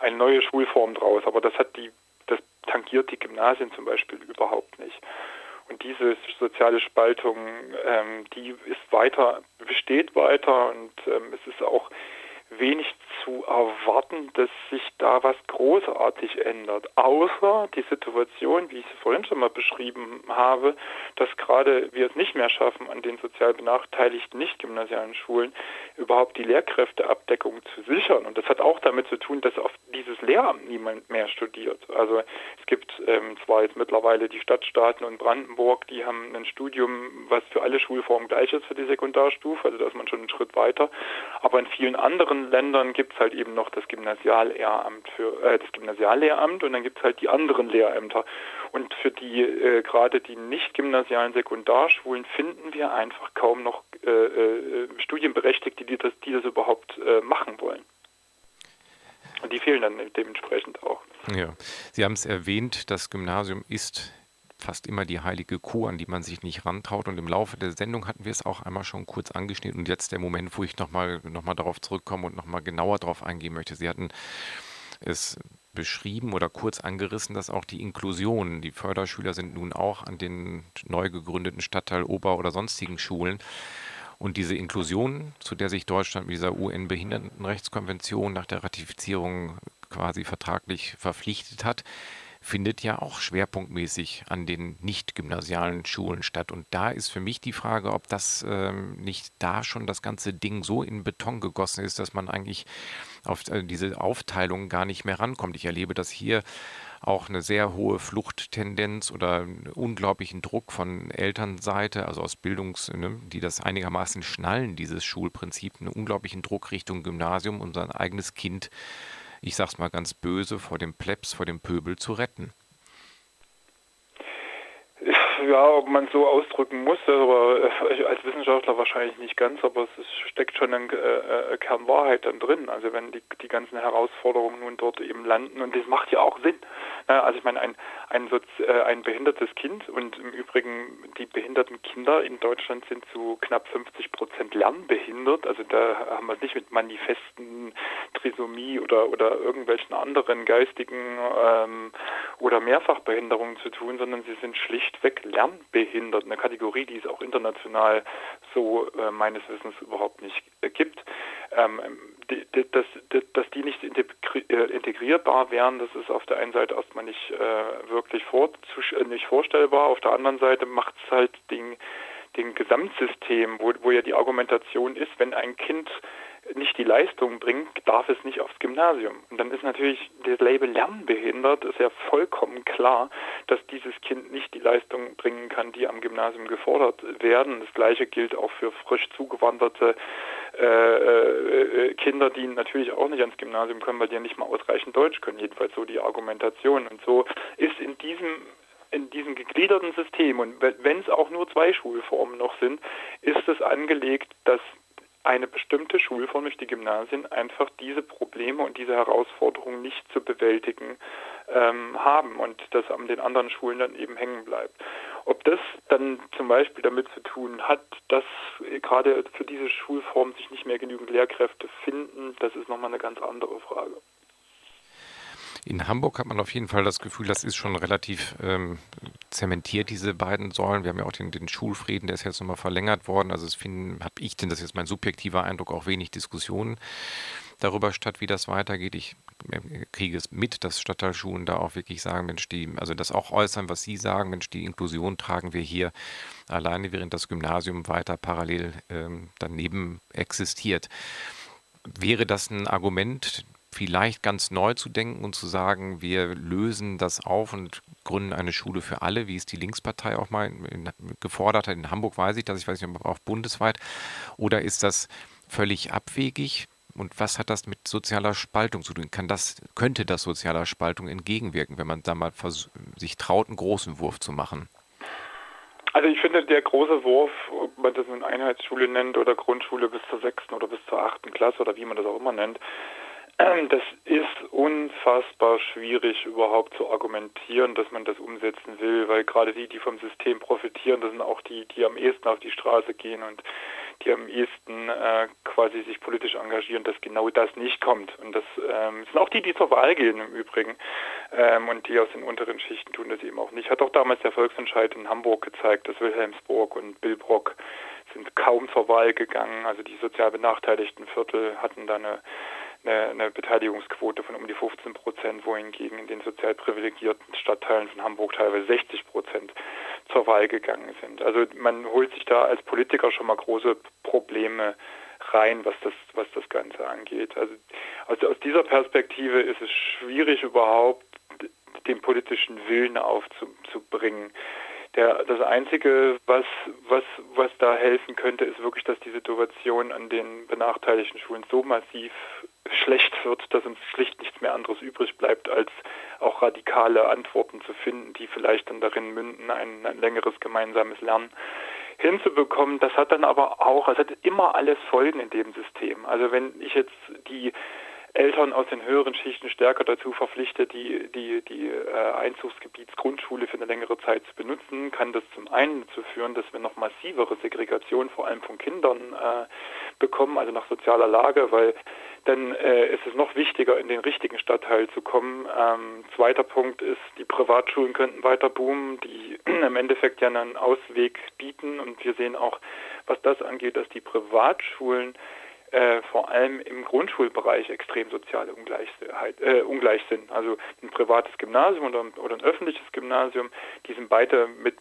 eine neue Schulform draus. Aber das hat die, das tangiert die Gymnasien zum Beispiel überhaupt nicht. Und diese soziale Spaltung, ähm, die ist weiter, besteht weiter und ähm, es ist auch wenig zu erwarten, dass sich da was großartig ändert. Außer die Situation, wie ich sie vorhin schon mal beschrieben habe, dass gerade wir es nicht mehr schaffen, an den sozial benachteiligten nicht-gymnasialen Schulen überhaupt die Lehrkräfteabdeckung zu sichern. Und das hat auch damit zu tun, dass auf dieses Lehramt niemand mehr studiert. Also es gibt ähm, zwar jetzt mittlerweile die Stadtstaaten und Brandenburg, die haben ein Studium, was für alle Schulformen gleich ist für die Sekundarstufe, also da ist man schon einen Schritt weiter. Aber in vielen anderen Ländern gibt es halt eben noch das Gymnasiallehramt für äh, das Gymnasiallehramt und dann gibt es halt die anderen Lehrämter. Und für die äh, gerade die nicht gymnasialen Sekundarschulen finden wir einfach kaum noch äh, äh, Studienberechtigte, die das, die das überhaupt äh, machen wollen. Und die fehlen dann dementsprechend auch. Ja, Sie haben es erwähnt, das Gymnasium ist fast immer die heilige Kuh, an die man sich nicht rantraut. Und im Laufe der Sendung hatten wir es auch einmal schon kurz angeschnitten. Und jetzt der Moment, wo ich nochmal noch mal darauf zurückkomme und nochmal genauer darauf eingehen möchte. Sie hatten es beschrieben oder kurz angerissen, dass auch die Inklusion, die Förderschüler sind nun auch an den neu gegründeten Stadtteil Ober- oder sonstigen Schulen. Und diese Inklusion, zu der sich Deutschland mit dieser UN-Behindertenrechtskonvention nach der Ratifizierung quasi vertraglich verpflichtet hat, findet ja auch schwerpunktmäßig an den nicht-gymnasialen Schulen statt. Und da ist für mich die Frage, ob das ähm, nicht da schon das ganze Ding so in Beton gegossen ist, dass man eigentlich auf äh, diese Aufteilung gar nicht mehr rankommt. Ich erlebe das hier auch eine sehr hohe Fluchttendenz oder unglaublichen Druck von Elternseite, also aus Bildungs, ne, die das einigermaßen schnallen, dieses Schulprinzip, einen unglaublichen Druck Richtung Gymnasium, um sein eigenes Kind ich sag's mal ganz böse, vor dem Plebs, vor dem Pöbel zu retten ja, ob man so ausdrücken muss, aber äh, als Wissenschaftler wahrscheinlich nicht ganz, aber es steckt schon ein äh, äh, Kern Wahrheit dann drin. Also wenn die, die ganzen Herausforderungen nun dort eben landen und das macht ja auch Sinn. Also ich meine, ein, ein, äh, ein behindertes Kind und im Übrigen die behinderten Kinder in Deutschland sind zu knapp 50 Prozent lernbehindert. Also da haben wir es nicht mit manifesten Trisomie oder, oder irgendwelchen anderen geistigen ähm, oder Mehrfachbehinderungen zu tun, sondern sie sind schlichtweg lernbehindert, eine Kategorie, die es auch international so äh, meines Wissens überhaupt nicht äh, gibt. Ähm, die, die, dass, dass die nicht äh, integrierbar wären, das ist auf der einen Seite erstmal nicht äh, wirklich vor, äh, nicht vorstellbar. Auf der anderen Seite macht es halt den, den Gesamtsystem, wo, wo ja die Argumentation ist, wenn ein Kind nicht die Leistung bringt, darf es nicht aufs Gymnasium. Und dann ist natürlich das Label Lernbehindert, ist ja vollkommen klar, dass dieses Kind nicht die Leistung bringen kann, die am Gymnasium gefordert werden. Das gleiche gilt auch für frisch zugewanderte äh, äh, Kinder, die natürlich auch nicht ans Gymnasium können, weil die ja nicht mal ausreichend Deutsch können. Jedenfalls so die Argumentation. Und so ist in diesem in diesem gegliederten System und wenn es auch nur zwei Schulformen noch sind, ist es angelegt, dass eine bestimmte Schulform durch die Gymnasien einfach diese Probleme und diese Herausforderungen nicht zu bewältigen ähm, haben und das an den anderen Schulen dann eben hängen bleibt. Ob das dann zum Beispiel damit zu tun hat, dass gerade für diese Schulform sich nicht mehr genügend Lehrkräfte finden, das ist nochmal eine ganz andere Frage. In Hamburg hat man auf jeden Fall das Gefühl, das ist schon relativ ähm, zementiert diese beiden Säulen. Wir haben ja auch den, den Schulfrieden, der ist jetzt nochmal verlängert worden. Also es habe ich denn, das ist jetzt mein subjektiver Eindruck, auch wenig Diskussionen darüber statt, wie das weitergeht. Ich kriege es mit, dass Stadtteilschulen da auch wirklich sagen, Mensch, die, also das auch äußern, was Sie sagen, Mensch, die Inklusion tragen wir hier alleine, während das Gymnasium weiter parallel ähm, daneben existiert. Wäre das ein Argument, vielleicht ganz neu zu denken und zu sagen, wir lösen das auf und gründen eine Schule für alle, wie es die Linkspartei auch mal in, gefordert hat. In Hamburg weiß ich das, ich weiß nicht, ob auch bundesweit. Oder ist das völlig abwegig? Und was hat das mit sozialer Spaltung zu tun? Kann das, könnte das sozialer Spaltung entgegenwirken, wenn man da mal sich traut, einen großen Wurf zu machen? Also ich finde, der große Wurf, ob man das eine Einheitsschule nennt oder Grundschule bis zur sechsten oder bis zur achten Klasse oder wie man das auch immer nennt, das ist unfassbar schwierig überhaupt zu argumentieren, dass man das umsetzen will, weil gerade die, die vom System profitieren, das sind auch die, die am ehesten auf die Straße gehen und die am ehesten äh, quasi sich politisch engagieren, dass genau das nicht kommt. Und das ähm, sind auch die, die zur Wahl gehen im Übrigen. Ähm, und die aus den unteren Schichten tun das eben auch nicht. Hat auch damals der Volksentscheid in Hamburg gezeigt, dass Wilhelmsburg und Billbrock sind kaum zur Wahl gegangen. Also die sozial benachteiligten Viertel hatten da eine eine, eine Beteiligungsquote von um die 15 Prozent, wohingegen in den sozial privilegierten Stadtteilen von Hamburg teilweise 60 Prozent zur Wahl gegangen sind. Also man holt sich da als Politiker schon mal große Probleme rein, was das, was das Ganze angeht. Also, also aus dieser Perspektive ist es schwierig überhaupt den politischen Willen aufzubringen. Der, das Einzige, was, was, was da helfen könnte, ist wirklich, dass die Situation an den benachteiligten Schulen so massiv schlecht wird, dass uns schlicht nichts mehr anderes übrig bleibt, als auch radikale Antworten zu finden, die vielleicht dann darin münden, ein, ein längeres gemeinsames Lernen hinzubekommen. Das hat dann aber auch, es hat immer alles Folgen in dem System. Also wenn ich jetzt die Eltern aus den höheren Schichten stärker dazu verpflichte, die, die, die äh, Einzugsgebietsgrundschule für eine längere Zeit zu benutzen, kann das zum einen dazu führen, dass wir noch massivere Segregation vor allem von Kindern äh, bekommen, also nach sozialer Lage, weil dann äh, ist es noch wichtiger, in den richtigen Stadtteil zu kommen. Ähm, zweiter Punkt ist, die Privatschulen könnten weiter boomen, die im Endeffekt ja einen Ausweg bieten und wir sehen auch, was das angeht, dass die Privatschulen äh, vor allem im Grundschulbereich extrem soziale Ungleichheit, äh, ungleich sind. Also ein privates Gymnasium oder, oder ein öffentliches Gymnasium, die sind beide mit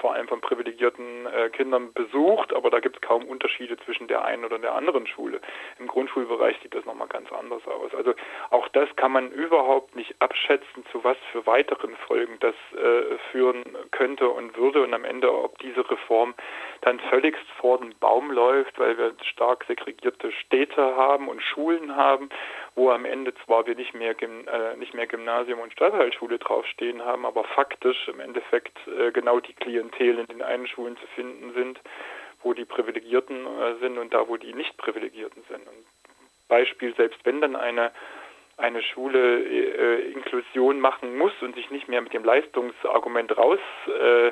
vor allem von privilegierten äh, Kindern besucht, aber da gibt es kaum Unterschiede zwischen der einen oder der anderen Schule. Im Grundschulbereich sieht das nochmal ganz anders aus. Also auch das kann man überhaupt nicht abschätzen, zu was für weiteren Folgen das äh, führen könnte und würde und am Ende, ob diese Reform dann völligst vor den Baum läuft, weil wir stark segregierte Städte haben und Schulen haben, wo am Ende zwar wir nicht mehr, äh, nicht mehr Gymnasium und Stadtteilschule draufstehen haben, aber faktisch im Endeffekt äh, genau die Klientel in den einen Schulen zu finden sind, wo die Privilegierten äh, sind und da, wo die nicht Privilegierten sind. Und Beispiel, selbst wenn dann eine eine Schule äh, Inklusion machen muss und sich nicht mehr mit dem Leistungsargument raus äh,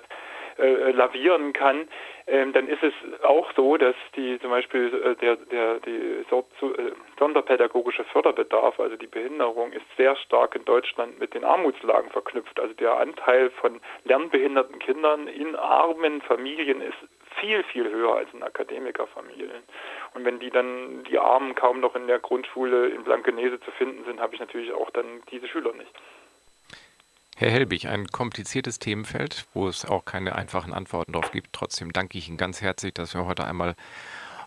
äh, lavieren kann, ähm, dann ist es auch so, dass die zum Beispiel äh, der, der die so, äh, sonderpädagogische Förderbedarf, also die Behinderung, ist sehr stark in Deutschland mit den Armutslagen verknüpft. Also der Anteil von lernbehinderten Kindern in armen Familien ist viel, viel höher als in Akademikerfamilien. Und wenn die dann, die Armen kaum noch in der Grundschule in Blankenese zu finden sind, habe ich natürlich auch dann diese Schüler nicht. Herr Helbig, ein kompliziertes Themenfeld, wo es auch keine einfachen Antworten darauf gibt. Trotzdem danke ich Ihnen ganz herzlich, dass wir heute einmal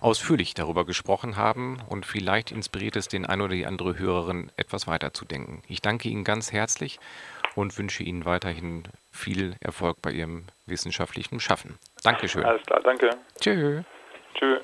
ausführlich darüber gesprochen haben und vielleicht inspiriert es den ein oder die andere Hörerin, etwas weiterzudenken. Ich danke Ihnen ganz herzlich und wünsche Ihnen weiterhin viel Erfolg bei Ihrem wissenschaftlichen Schaffen. Dankeschön. Alles klar, danke. Tschö. Tschüss.